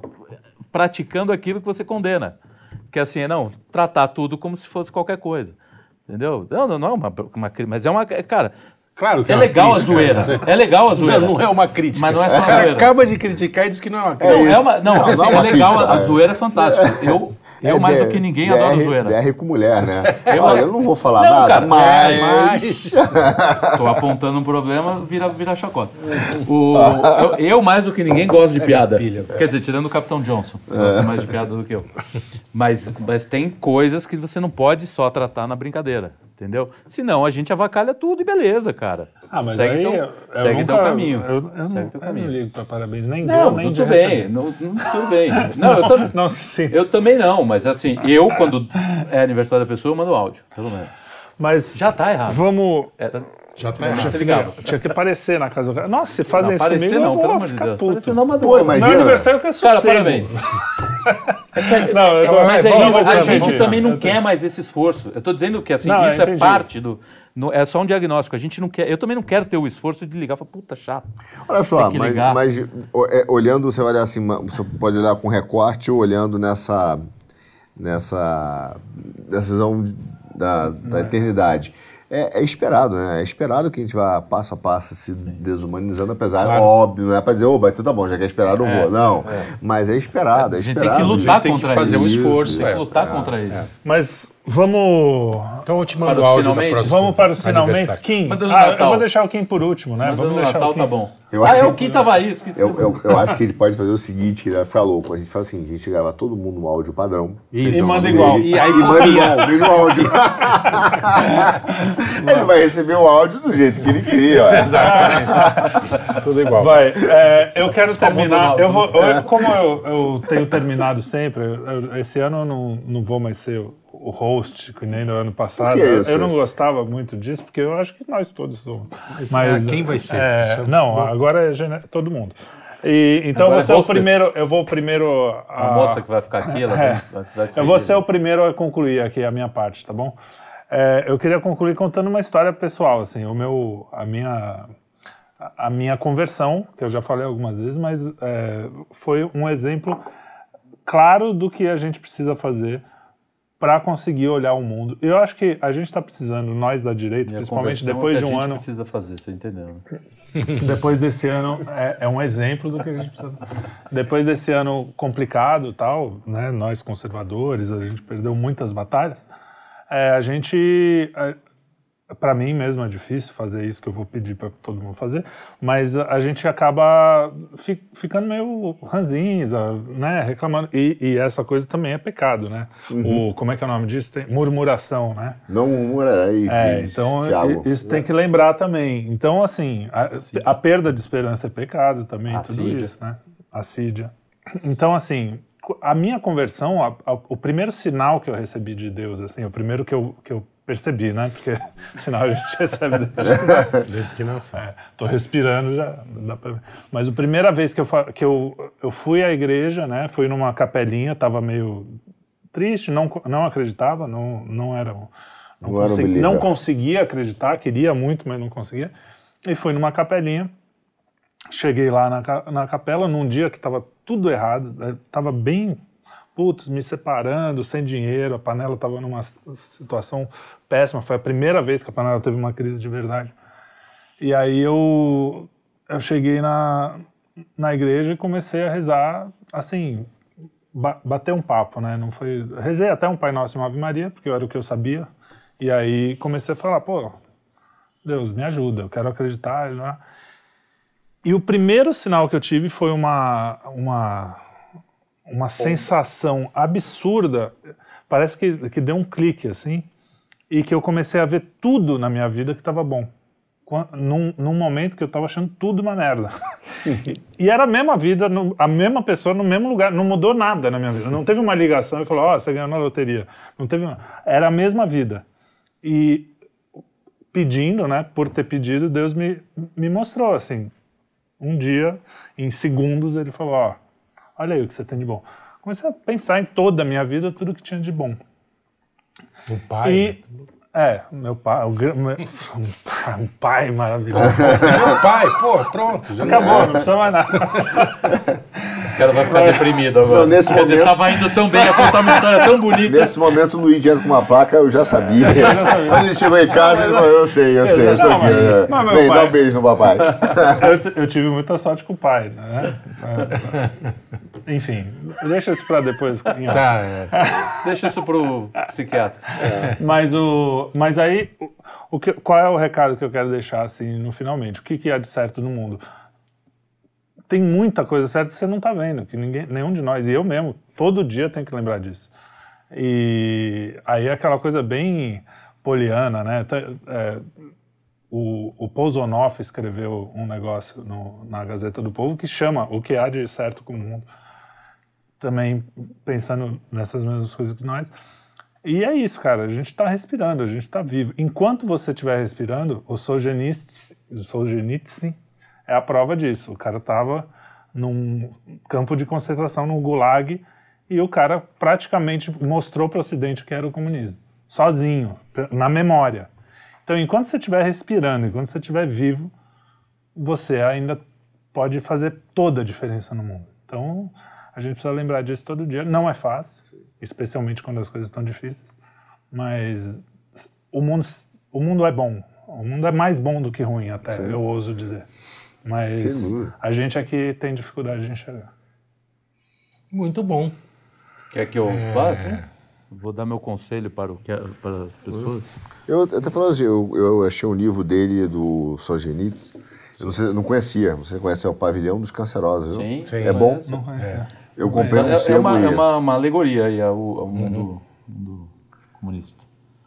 praticando aquilo que você condena. Que é assim, não, tratar tudo como se fosse qualquer coisa. Entendeu? Não, não, não é uma, uma mas é uma. Cara, Claro que é, é legal crítica, a zoeira. Né? É legal a zoeira. Não, não, é uma crítica. Mas não é só a zoeira. acaba de criticar e diz que não é uma crítica. Não, é, uma, não, não, assim, não é, é legal, crítica, a, a zoeira é fantástica. Eu, eu é mais do que ninguém DR, adoro zoeira. DR com mulher, né? Eu, Olha, eu não vou falar não, nada, cara, mas... Tô apontando um problema, vira, vira chacota. O, eu, eu, mais do que ninguém, gosto de piada. Quer dizer, tirando o Capitão Johnson. Gosta mais de piada do que eu. Mas, mas tem coisas que você não pode só tratar na brincadeira entendeu? Senão a gente avacalha tudo e beleza, cara. Ah, mas segue aí teu, eu, segue nunca, teu caminho. Eu, eu, segue teu caminho. não ligo para parabéns, nem não, dou, nem tudo bem, não, não, tudo bem. Não, eu, tam, não, eu também não, mas assim, eu quando é aniversário da pessoa, eu mando áudio, pelo menos. Mas já tá errado. Vamos... Era, já tá errado. Tinha, tinha que aparecer na casa do cara. Nossa, se fazem isso comigo, não, eu vou pelo amor de Deus. Puto. Aparecer não, mas Pô, imagina. Meu aniversário eu quero sossego. Cara, parabéns. não, eu tô, mas é, aí, a gente também não quer mais esse esforço. Eu tô dizendo que assim, não, isso é parte do no, é só um diagnóstico. A gente não quer. Eu também não quero ter o esforço de ligar e falar, puta, chato. Olha só, mas, mas é, olhando, você vai olhar assim, você pode olhar com recorte ou olhando nessa. Nessa. nessa visão da, da é. eternidade é, é, esperado, né? É esperado que a gente vá passo a passo se desumanizando, apesar, claro. óbvio, não é pra dizer, ô, vai tudo tá bom, já que é esperado, eu é, vou. Não, é. mas é esperado, é esperado. A gente tem que lutar contra isso. fazer um esforço. Tem que lutar é. contra isso. Mas vamos... Então eu te mando o áudio Vamos para os finalmente. Kim, ah, eu vou deixar o Kim por último, né? Vamos deixar Natal, o Kim. tá bom. Eu ah, é o Kim tava aí, esqueci. Eu, eu, eu, acho que ele pode fazer o seguinte, que ele vai ficar louco. A gente faz assim, a gente grava todo mundo no áudio padrão. E manda igual. E aí e manda igual, mesmo áudio. ele vai receber o áudio do jeito que ele queria. Exatamente. Tudo igual. Vai, é, eu quero Só terminar. Eu vou, eu, como eu, eu, tenho terminado sempre, esse ano eu não, não vou mais ser o host, que nem no ano passado. Que é isso? Eu não gostava muito disso, porque eu acho que nós todos somos. Mas, Mas quem vai ser? É, não, agora é todo mundo. E, então agora você é o primeiro. Eu vou primeiro. A, a moça que vai ficar aqui, ela é, vai, vai Eu vou ser o primeiro a concluir aqui a minha parte, tá bom? É, eu queria concluir contando uma história pessoal, assim, o meu, a minha, a minha conversão, que eu já falei algumas vezes, mas é, foi um exemplo claro do que a gente precisa fazer para conseguir olhar o mundo. Eu acho que a gente está precisando, nós da direita, principalmente depois de um ano. A gente precisa fazer, você entendeu? Né? depois desse ano é, é, um exemplo do que a gente precisa. Depois desse ano complicado, tal, né? Nós conservadores, a gente perdeu muitas batalhas. É, a gente para mim mesmo é difícil fazer isso que eu vou pedir para todo mundo fazer, mas a gente acaba fi, ficando meio ranzinza, né, reclamando. E, e, essa coisa também é pecado, né? Uhum. O, como é que é o nome disso? Tem murmuração, né? Não murmura aí, é, então Thiago. isso tem que lembrar também. Então, assim, a, a perda de esperança é pecado também, tudo isso, né? Assídia. Então, assim, a minha conversão, a, a, o primeiro sinal que eu recebi de Deus, assim, o primeiro que eu, que eu percebi, né? Porque senão a gente recebe desde que nasceu. É, tô respirando já, dá pra ver. Mas a primeira vez que eu, que eu, eu fui à igreja, né? Fui numa capelinha, tava meio triste, não, não acreditava, não, não era... Não, não, consegui, não conseguia acreditar, queria muito, mas não conseguia. E fui numa capelinha, cheguei lá na, na capela num dia que estava tudo errado, estava né, bem putz, me separando, sem dinheiro, a panela estava numa situação péssima. Foi a primeira vez que a panela teve uma crise de verdade. E aí eu, eu cheguei na, na igreja e comecei a rezar, assim, ba bater um papo, né? Não foi... Rezei até um Pai Nosso e uma Ave Maria, porque era o que eu sabia. E aí comecei a falar, pô, Deus, me ajuda, eu quero acreditar. E o primeiro sinal que eu tive foi uma, uma, uma sensação absurda, parece que, que deu um clique, assim, e que eu comecei a ver tudo na minha vida que estava bom num, num momento que eu estava achando tudo uma merda. e era a mesma vida, a mesma pessoa no mesmo lugar, não mudou nada na minha vida. Não teve uma ligação e falou, ó, oh, você ganhou na loteria. Não teve uma... Era a mesma vida. E pedindo, né, por ter pedido, Deus me, me mostrou, assim, um dia, em segundos, ele falou, ó, oh, olha aí o que você tem de bom. Comecei a pensar em toda a minha vida, tudo que tinha de bom. Um pai, e, né? É, meu pai, o, meu, um pai maravilhoso. meu pai, pô, pronto. Já Acabou, não precisa mais nada. O cara vai ficar deprimido agora. Não, nesse Quer momento... dizer, tava indo tão bem, ia contar uma história tão bonita. Nesse momento, o Luigi entra com uma placa, eu já sabia. É, eu já sabia. Quando ele chegou em casa, ele falou, eu sei, eu sei, eu estou aqui. Mas, mas Bem, pai... dá um beijo no papai. eu, eu, tive muita sorte com o pai, né? Enfim, deixa isso para depois. Tá, é. Deixa isso pro psiquiatra. É. Mas o mas aí, o, que, qual é o recado que eu quero deixar assim no finalmente? O que, que é de certo no mundo? Tem muita coisa certa que você não está vendo, que ninguém, nenhum de nós, e eu mesmo, todo dia tenho que lembrar disso. E aí é aquela coisa bem poliana, né? É, o, o escreveu um negócio no, na Gazeta do Povo que chama O que há de certo com o mundo. Também pensando nessas mesmas coisas que nós. E é isso, cara. A gente está respirando, a gente está vivo. Enquanto você estiver respirando, o Solzhenitsyn, é a prova disso. O cara estava num campo de concentração, no Gulag, e o cara praticamente mostrou para o Ocidente o que era o comunismo. Sozinho, na memória. Então, enquanto você estiver respirando, enquanto você estiver vivo, você ainda pode fazer toda a diferença no mundo. Então, a gente precisa lembrar disso todo dia. Não é fácil, especialmente quando as coisas estão difíceis. Mas o mundo, o mundo é bom. O mundo é mais bom do que ruim, até, Sim. eu ouso dizer. Mas a gente aqui tem dificuldade de enxergar. Muito bom. Quer que eu é... vá? Vou dar meu conselho para, o, para as pessoas. Eu até falando assim, eu, eu achei um livro dele, do Solzhenitsyn. Você não conhecia, você conhece é o Pavilhão dos Cancerosos, Sim, sim é bom? Não conhecia. É. Eu comprei um é, sebo é uma, e... é uma, uma alegoria aí ao, ao mundo, uhum. mundo, comunista.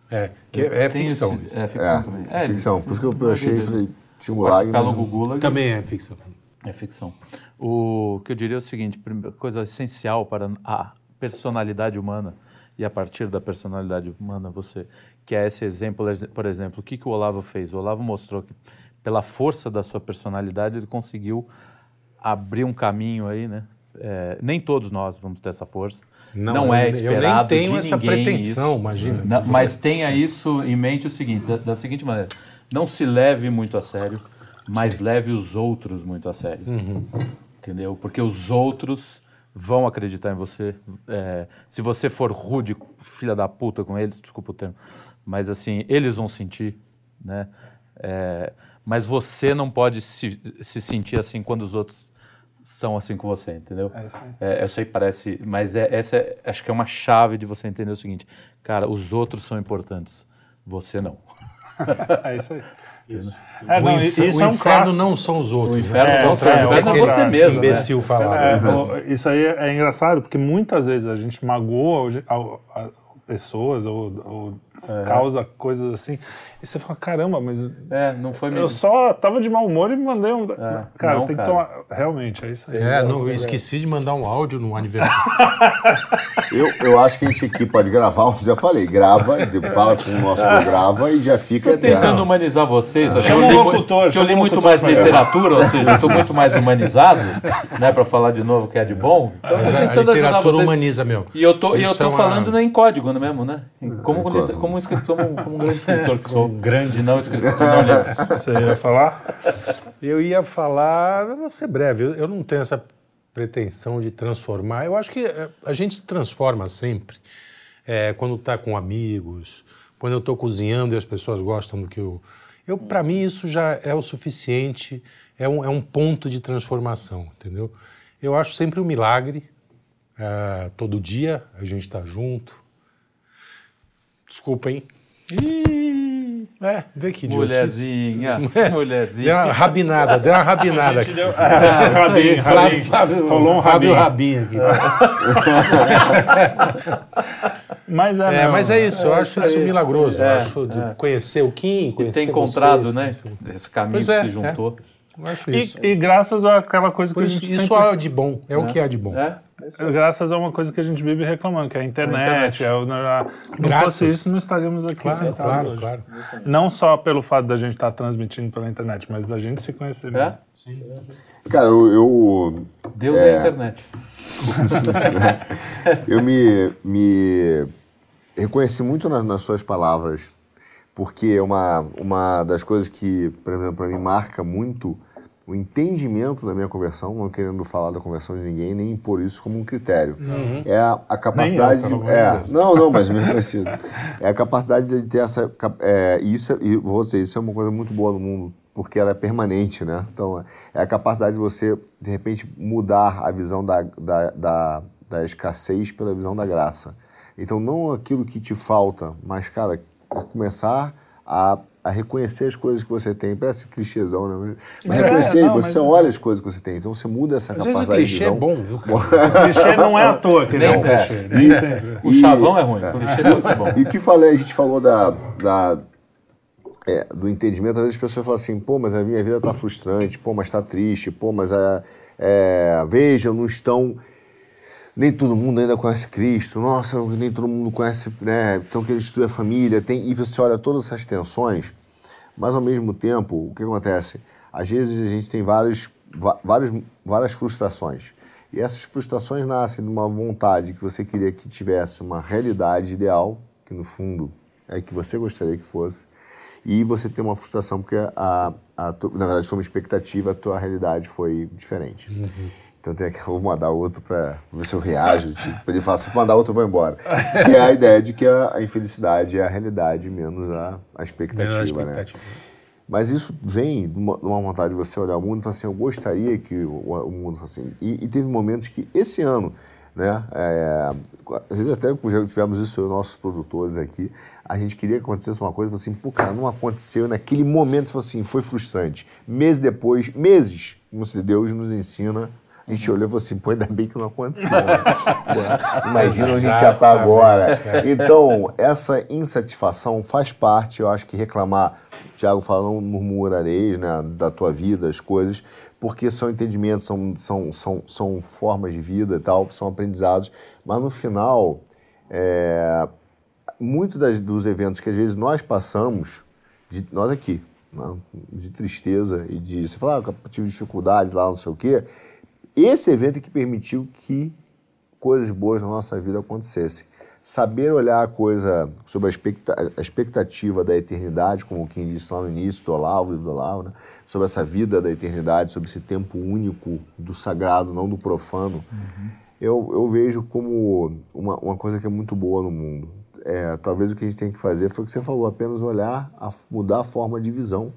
É, que é, é ficção. Esse, é ficção é, também. É, ficção. Por isso que eu achei isso tinha um lag. Pelo Google Também é ficção. É ficção. O que eu diria é o seguinte, coisa essencial para a personalidade humana e a partir da personalidade humana você quer esse exemplo, por exemplo, o que, que o Olavo fez? O Olavo mostrou que pela força da sua personalidade ele conseguiu abrir um caminho aí, né, é, nem todos nós vamos ter essa força. Não, não é esperado eu nem tenho de essa pretensão, isso. imagina. Não, mas tenha isso em mente o seguinte, da, da, seguinte maneira: não se leve muito a sério, mas Sim. leve os outros muito a sério. Uhum. Entendeu? Porque os outros vão acreditar em você. É, se você for rude, filha da puta com eles, desculpa o termo, mas assim, eles vão sentir, né? É, mas você não pode se, se sentir assim quando os outros são assim com você, entendeu? É isso aí. É, eu sei que parece, mas é, essa é, acho que é uma chave de você entender o seguinte, cara, os outros são importantes, você não. é isso aí. Isso. É, não, o, isso o é um inferno não são os outros. O inferno, né? é, não, é, o inferno é, você mesmo. Imbecil né? falar. É, isso aí é, engraçado, porque muitas vezes a gente magoa a, a, a pessoas ou, ou é. causa coisas assim. E você fala, caramba, mas. É, não foi Eu só tava de mau humor e mandei um. É, cara, não, tem cara. que tomar. Realmente, é isso aí. É, não, eu esqueci de mandar um áudio no aniversário. eu, eu acho que a gente aqui pode gravar, já falei, grava, fala com o nosso grava e já fica. Tô tentando humanizar vocês. Chama eu li, locutor, que eu li muito mais literatura, ou seja, eu estou muito mais humanizado, né, para falar de novo o que é de bom. Então, a, a literatura humaniza, meu. E eu tô, e eu tô é falando uma... em código mesmo, né? Como, como, como, como, como um grande escritor que sou grande, não escritor. Não, Você ia falar? Eu ia falar, eu vou ser breve, eu não tenho essa pretensão de transformar. Eu acho que eh, a gente se transforma sempre. É, quando está com amigos, quando eu estou cozinhando e as pessoas gostam do que eu. Eu, para mim, isso já é o suficiente, é um, é um ponto de transformação, entendeu? Eu acho sempre um milagre. Uh, todo dia a gente está junto. Desculpa, hein? Ih, é, vê que Mulherzinha, é. mulherzinha. Deu uma rabinada, deu uma rabinada aqui. Deu, é, rabinho, rabinho. Flávio, Rolou um rabinho. rabinho aqui. mas é, é, mas é isso, eu acho isso milagroso. eu é, acho de é. conhecer o Kim, conhecer E ter encontrado, vocês, né, esse caminho que se juntou. Eu acho isso. E, e, graças àquela coisa Por que isso, a gente Isso sempre... é de bom, é, o que há de bom. É? É graças a uma coisa que a gente vive reclamando, que é a internet. É o, não graças. fosse isso, não estaríamos aqui claro, claro, hoje. claro. Não só pelo fato da gente estar transmitindo pela internet, mas da gente se conhecer mesmo. É? Sim. Cara, eu... eu Deus é, a internet. eu me, me reconheci muito nas, nas suas palavras, porque uma, uma das coisas que, por exemplo, para mim marca muito o entendimento da minha conversão, não querendo falar da conversão de ninguém, nem impor isso como um critério. Uhum. É a, a capacidade eu, de. É, não, não, mas mesmo conhecido. É a capacidade de ter essa. É, isso, e vou dizer, isso é uma coisa muito boa no mundo, porque ela é permanente, né? Então, é a capacidade de você, de repente, mudar a visão da, da, da, da escassez pela visão da graça. Então, não aquilo que te falta, mas, cara, começar a a reconhecer as coisas que você tem. Parece clichêzão, né? Mas é, reconhecer, não, você mas... olha as coisas que você tem. Então você muda essa Às capacidade vezes o clichê de visão. é bom, viu, cara? o clichê não é à toa que nem é um clichê. E, sempre. O chavão é ruim, é. o clichê pode ser bom. E o que falei, a gente falou da, da é, do entendimento, às vezes as pessoas falam assim, pô, mas a minha vida está frustrante, pô, mas está triste, pô, mas é, é, veja, não estão nem todo mundo ainda conhece Cristo, nossa, nem todo mundo conhece, né? Então que ele estuda a família, tem, e você olha todas essas tensões, mas ao mesmo tempo, o que acontece? Às vezes a gente tem vários, vários, várias frustrações. E essas frustrações nascem de uma vontade que você queria que tivesse uma realidade ideal, que no fundo é que você gostaria que fosse, e você tem uma frustração porque a, a, na verdade foi uma expectativa, a tua realidade foi diferente. Uhum. Então tem que vou mandar outro para ver se eu reajo. Tipo, ele fala, se mandar outro eu vou embora. que é a ideia de que a, a infelicidade é a realidade menos a, a, expectativa, a expectativa, né? Mas isso vem de uma, uma, vontade de você olhar o mundo e falar assim, eu gostaria que o, o mundo fosse assim. E, e, teve momentos que esse ano, né, é, às vezes até já tivemos isso os nossos produtores aqui, a gente queria que acontecesse uma coisa, assim, pô, cara, não aconteceu naquele momento, assim, foi frustrante. Meses depois, meses, como se Deus nos ensina a gente olhou e falou assim, pô, ainda bem que não aconteceu. Né? Pô, imagina onde a gente já está agora. Então, essa insatisfação faz parte, eu acho que reclamar, o Thiago falou, murmurareis né, da tua vida, as coisas, porque são entendimentos, são, são, são, são formas de vida e tal, são aprendizados, mas no final, é, muito das, dos eventos que às vezes nós passamos, de, nós aqui, né, de tristeza e de, você fala, ah, tive dificuldade lá, não sei o quê, esse evento é que permitiu que coisas boas na nossa vida acontecessem. Saber olhar a coisa sobre a expectativa da eternidade, como quem disse lá no início do Olavo, do Olavo, né? sobre essa vida da eternidade, sobre esse tempo único do sagrado, não do profano, uhum. eu, eu vejo como uma, uma coisa que é muito boa no mundo. É, talvez o que a gente tem que fazer foi o que você falou, apenas olhar, a, mudar a forma de visão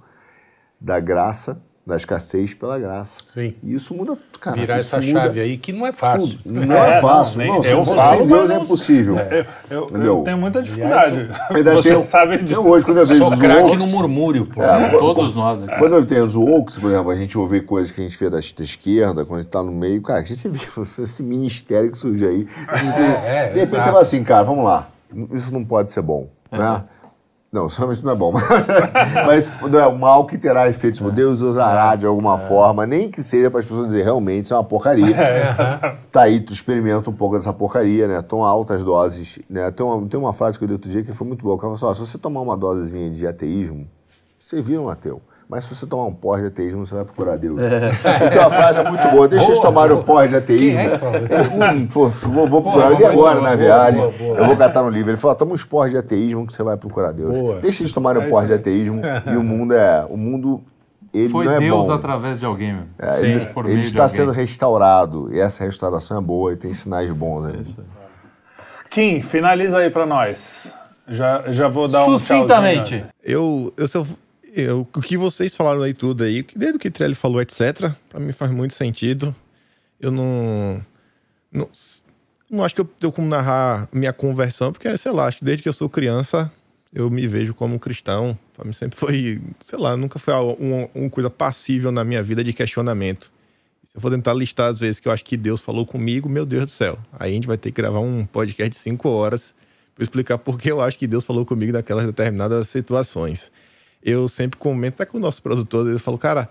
da graça da escassez pela graça. Sim. E isso muda, cara. Virar essa chave aí que não é fácil. Tudo. Não é, é fácil. Não, não, eu falo, sem Deus é impossível. É, eu, eu, eu, tenho muita dificuldade. Aliás, Você sabe disso. hoje, quando eu vejo Sou craque no murmúrio, pô. É, Todos nós. Né? Quando eu tenho os Oaks, por exemplo, a gente ouve coisas que a gente vê da, da esquerda, quando a gente tá no meio, cara, a gente vê esse ministério que surge aí. É, é, de repente você fala assim, cara, vamos lá, isso não pode ser bom, né? Não, realmente não é bom. Mas não é o mal que terá efeitos. Tipo, Deus usará de alguma é. forma, nem que seja para as pessoas dizerem realmente isso é uma porcaria. É. Tá aí, tu experimenta um pouco dessa porcaria, né? Toma altas doses. Né? Tem, uma, tem uma frase que eu li outro dia que foi muito boa. Que ela falou assim, se você tomar uma dosezinha de ateísmo, você vira um ateu. Mas se você tomar um pós de ateísmo, você vai procurar Deus. É. Então a frase é muito boa. Deixa boa, eles tomarem o pós de ateísmo. É, hum, vou, vou procurar. Eu li agora boa, na viagem. Boa, eu vou catar no livro. Ele falou: toma uns pós de ateísmo que você vai procurar Deus. Deixa eles tomarem o pós de ateísmo. e o mundo é. O mundo ele Foi não é Deus bom. através de alguém, meu. É, ele, ele está sendo restaurado. E essa restauração é boa e tem sinais bons. Aí. Kim, finaliza aí para nós. Já, já vou dar um Sucintamente. Eu, eu, se eu O que vocês falaram aí tudo aí, desde o que Trelli falou, etc., para mim faz muito sentido. Eu não, não. Não acho que eu tenho como narrar minha conversão, porque, sei lá, acho que desde que eu sou criança eu me vejo como cristão. Para mim sempre foi, sei lá, nunca foi uma, uma coisa passível na minha vida de questionamento. Se eu for tentar listar as vezes que eu acho que Deus falou comigo, meu Deus do céu. Aí a gente vai ter que gravar um podcast de cinco horas para explicar por que eu acho que Deus falou comigo naquelas determinadas situações. Eu sempre comento até com o nosso produtor, ele falou, cara,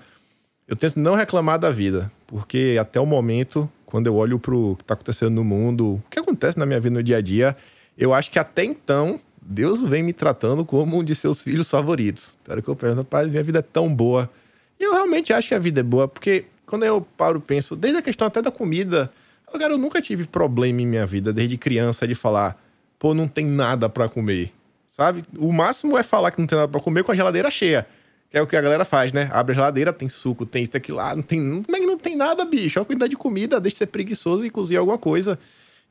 eu tento não reclamar da vida, porque até o momento, quando eu olho para o que está acontecendo no mundo, o que acontece na minha vida no dia a dia, eu acho que até então Deus vem me tratando como um de seus filhos favoritos. Então, que eu pergunto, pai, minha vida é tão boa. E eu realmente acho que a vida é boa, porque quando eu paro e penso, desde a questão até da comida, eu, cara, eu nunca tive problema em minha vida, desde criança, de falar, pô, não tem nada para comer. Sabe? O máximo é falar que não tem nada para comer com a geladeira cheia. Que é o que a galera faz, né? Abre a geladeira, tem suco, tem isso, aquilo lá. Não tem, não, não tem nada, bicho. Olha a quantidade de comida, deixa de ser preguiçoso e cozinhar alguma coisa.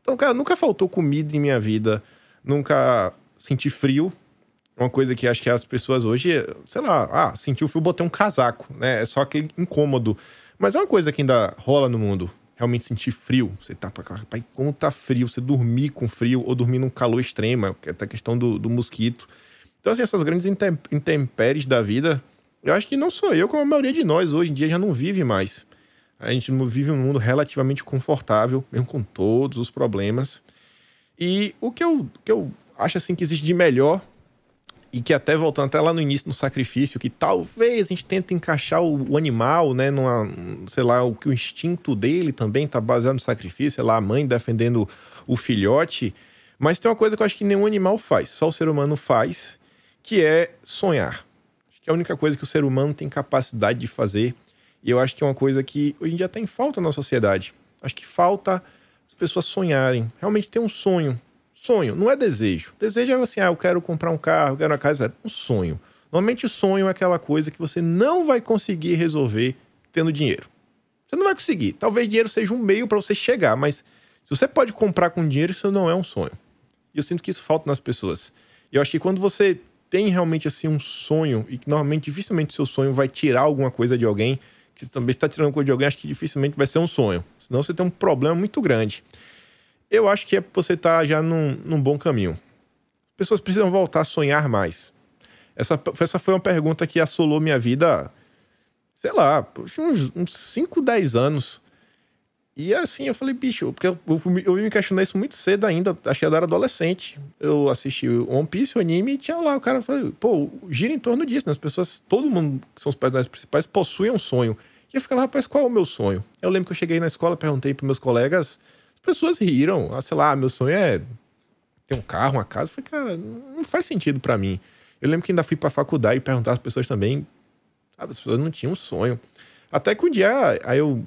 Então, cara, nunca faltou comida em minha vida. Nunca sentir frio. Uma coisa que acho que as pessoas hoje, sei lá, ah, sentiu frio, botei um casaco, né? É só aquele incômodo. Mas é uma coisa que ainda rola no mundo. Realmente sentir frio. Você tá cá, como tá frio, você dormir com frio ou dormir num calor extremo, que é a questão do, do mosquito. Então, assim, essas grandes intempéries da vida, eu acho que não sou eu, como a maioria de nós hoje em dia já não vive mais. A gente vive um mundo relativamente confortável, mesmo com todos os problemas. E o que eu, que eu acho assim que existe de melhor e que até voltando até lá no início no sacrifício, que talvez a gente tente encaixar o, o, animal, né, numa, sei lá, o que o instinto dele também tá baseado no sacrifício, sei lá, a mãe defendendo o filhote, mas tem uma coisa que eu acho que nenhum animal faz, só o ser humano faz, que é sonhar. Acho que é a única coisa que o ser humano tem capacidade de fazer, e eu acho que é uma coisa que hoje em dia tem falta na sociedade. Acho que falta as pessoas sonharem, realmente ter um sonho, Sonho, não é desejo. Desejo é assim, ah, eu quero comprar um carro, quero uma casa. Um sonho. Normalmente o sonho é aquela coisa que você não vai conseguir resolver tendo dinheiro. Você não vai conseguir. Talvez dinheiro seja um meio para você chegar, mas se você pode comprar com dinheiro, isso não é um sonho. E eu sinto que isso falta nas pessoas. E eu acho que quando você tem realmente assim um sonho, e que normalmente dificilmente seu sonho vai tirar alguma coisa de alguém, que também está tirando coisa de alguém, acho que dificilmente vai ser um sonho. Senão você tem um problema muito grande eu acho que é você tá já num, num bom caminho. As pessoas precisam voltar a sonhar mais. Essa, essa foi uma pergunta que assolou minha vida, sei lá, uns 5, 10 anos. E assim, eu falei, bicho, porque eu, eu, eu me questionar isso muito cedo ainda, acho que era adolescente. Eu assisti One Piece, o anime, e tinha lá, o cara falou, pô, gira em torno disso, né? As pessoas, todo mundo que são os personagens principais, possuem um sonho. E eu ficava, rapaz, qual é o meu sonho? Eu lembro que eu cheguei na escola, perguntei para meus colegas, pessoas riram. Ah, sei lá, meu sonho é ter um carro, uma casa. Eu falei, cara, não faz sentido para mim. Eu lembro que ainda fui pra faculdade e perguntar às pessoas também. Sabe, as pessoas não tinham um sonho. Até que um dia, aí eu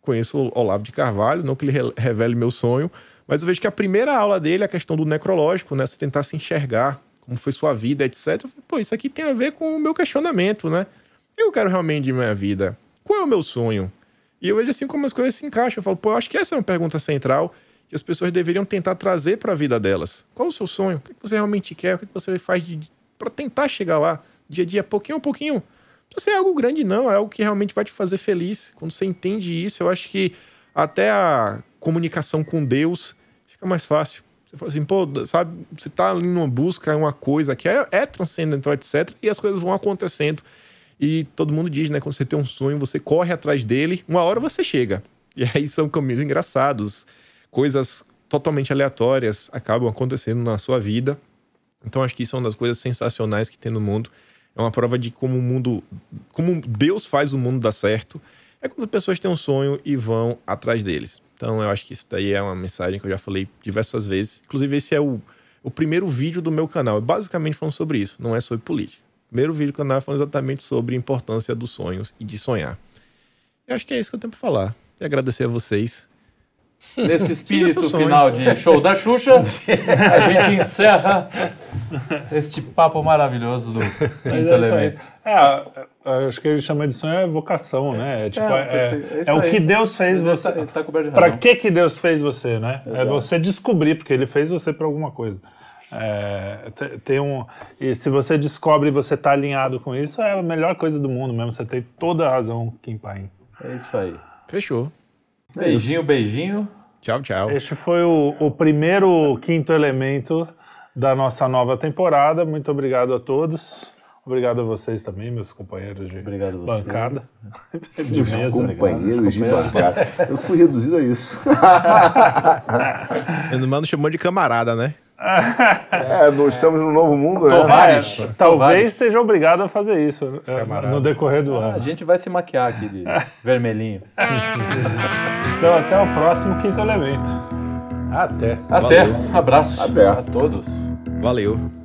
conheço o Olavo de Carvalho, não que ele revele meu sonho, mas eu vejo que a primeira aula dele é a questão do necrológico, né? Você tentar se enxergar, como foi sua vida, etc. Eu falei, pô, isso aqui tem a ver com o meu questionamento, né? Eu quero realmente de minha vida. Qual é o meu sonho? E eu vejo assim como as coisas se encaixam. Eu falo, pô, eu acho que essa é uma pergunta central que as pessoas deveriam tentar trazer para a vida delas. Qual o seu sonho? O que você realmente quer? O que você faz para tentar chegar lá, dia a dia, pouquinho a pouquinho? Não ser algo grande, não. É algo que realmente vai te fazer feliz. Quando você entende isso, eu acho que até a comunicação com Deus fica mais fácil. Você fala assim, pô, sabe, você tá ali numa busca, é uma coisa que é, é transcendental, etc. E as coisas vão acontecendo. E todo mundo diz, né? Quando você tem um sonho, você corre atrás dele, uma hora você chega. E aí são caminhos engraçados, coisas totalmente aleatórias acabam acontecendo na sua vida. Então acho que isso é uma das coisas sensacionais que tem no mundo. É uma prova de como o mundo, como Deus faz o mundo dar certo. É quando as pessoas têm um sonho e vão atrás deles. Então eu acho que isso daí é uma mensagem que eu já falei diversas vezes. Inclusive esse é o, o primeiro vídeo do meu canal. É basicamente falando sobre isso, não é sobre política primeiro vídeo do canal falando exatamente sobre a importância dos sonhos e de sonhar. Eu acho que é isso que eu tenho para falar. E agradecer a vocês. Nesse espírito final de show da Xuxa, a gente encerra este papo maravilhoso do Quinto é Elemento. É, acho que ele chama de sonho é vocação, né? É, tipo, é, é, é o que Deus fez você. Tá, tá Para que que Deus fez você, né? Exato. É você descobrir, porque ele fez você para alguma coisa. É, tem um, e se você descobre e você está alinhado com isso, é a melhor coisa do mundo mesmo. Você tem toda a razão, Kim Paim. É isso aí. Fechou. É beijinho, beijinho. Tchau, tchau. Este foi o, o primeiro quinto elemento da nossa nova temporada. Muito obrigado a todos. Obrigado a vocês também, meus companheiros de Obrigado bancada. de mesa. Companheiros de bancada. Eu fui reduzido a isso. o mano chamou de camarada, né? É, nós estamos no novo mundo, né? Tovares. É, talvez seja obrigado a fazer isso é, no decorrer do ah, ano. A gente vai se maquiar aqui de vermelhinho. então, até o próximo quinto elemento. Até. Até. Valeu. Abraço Até. a todos. Valeu.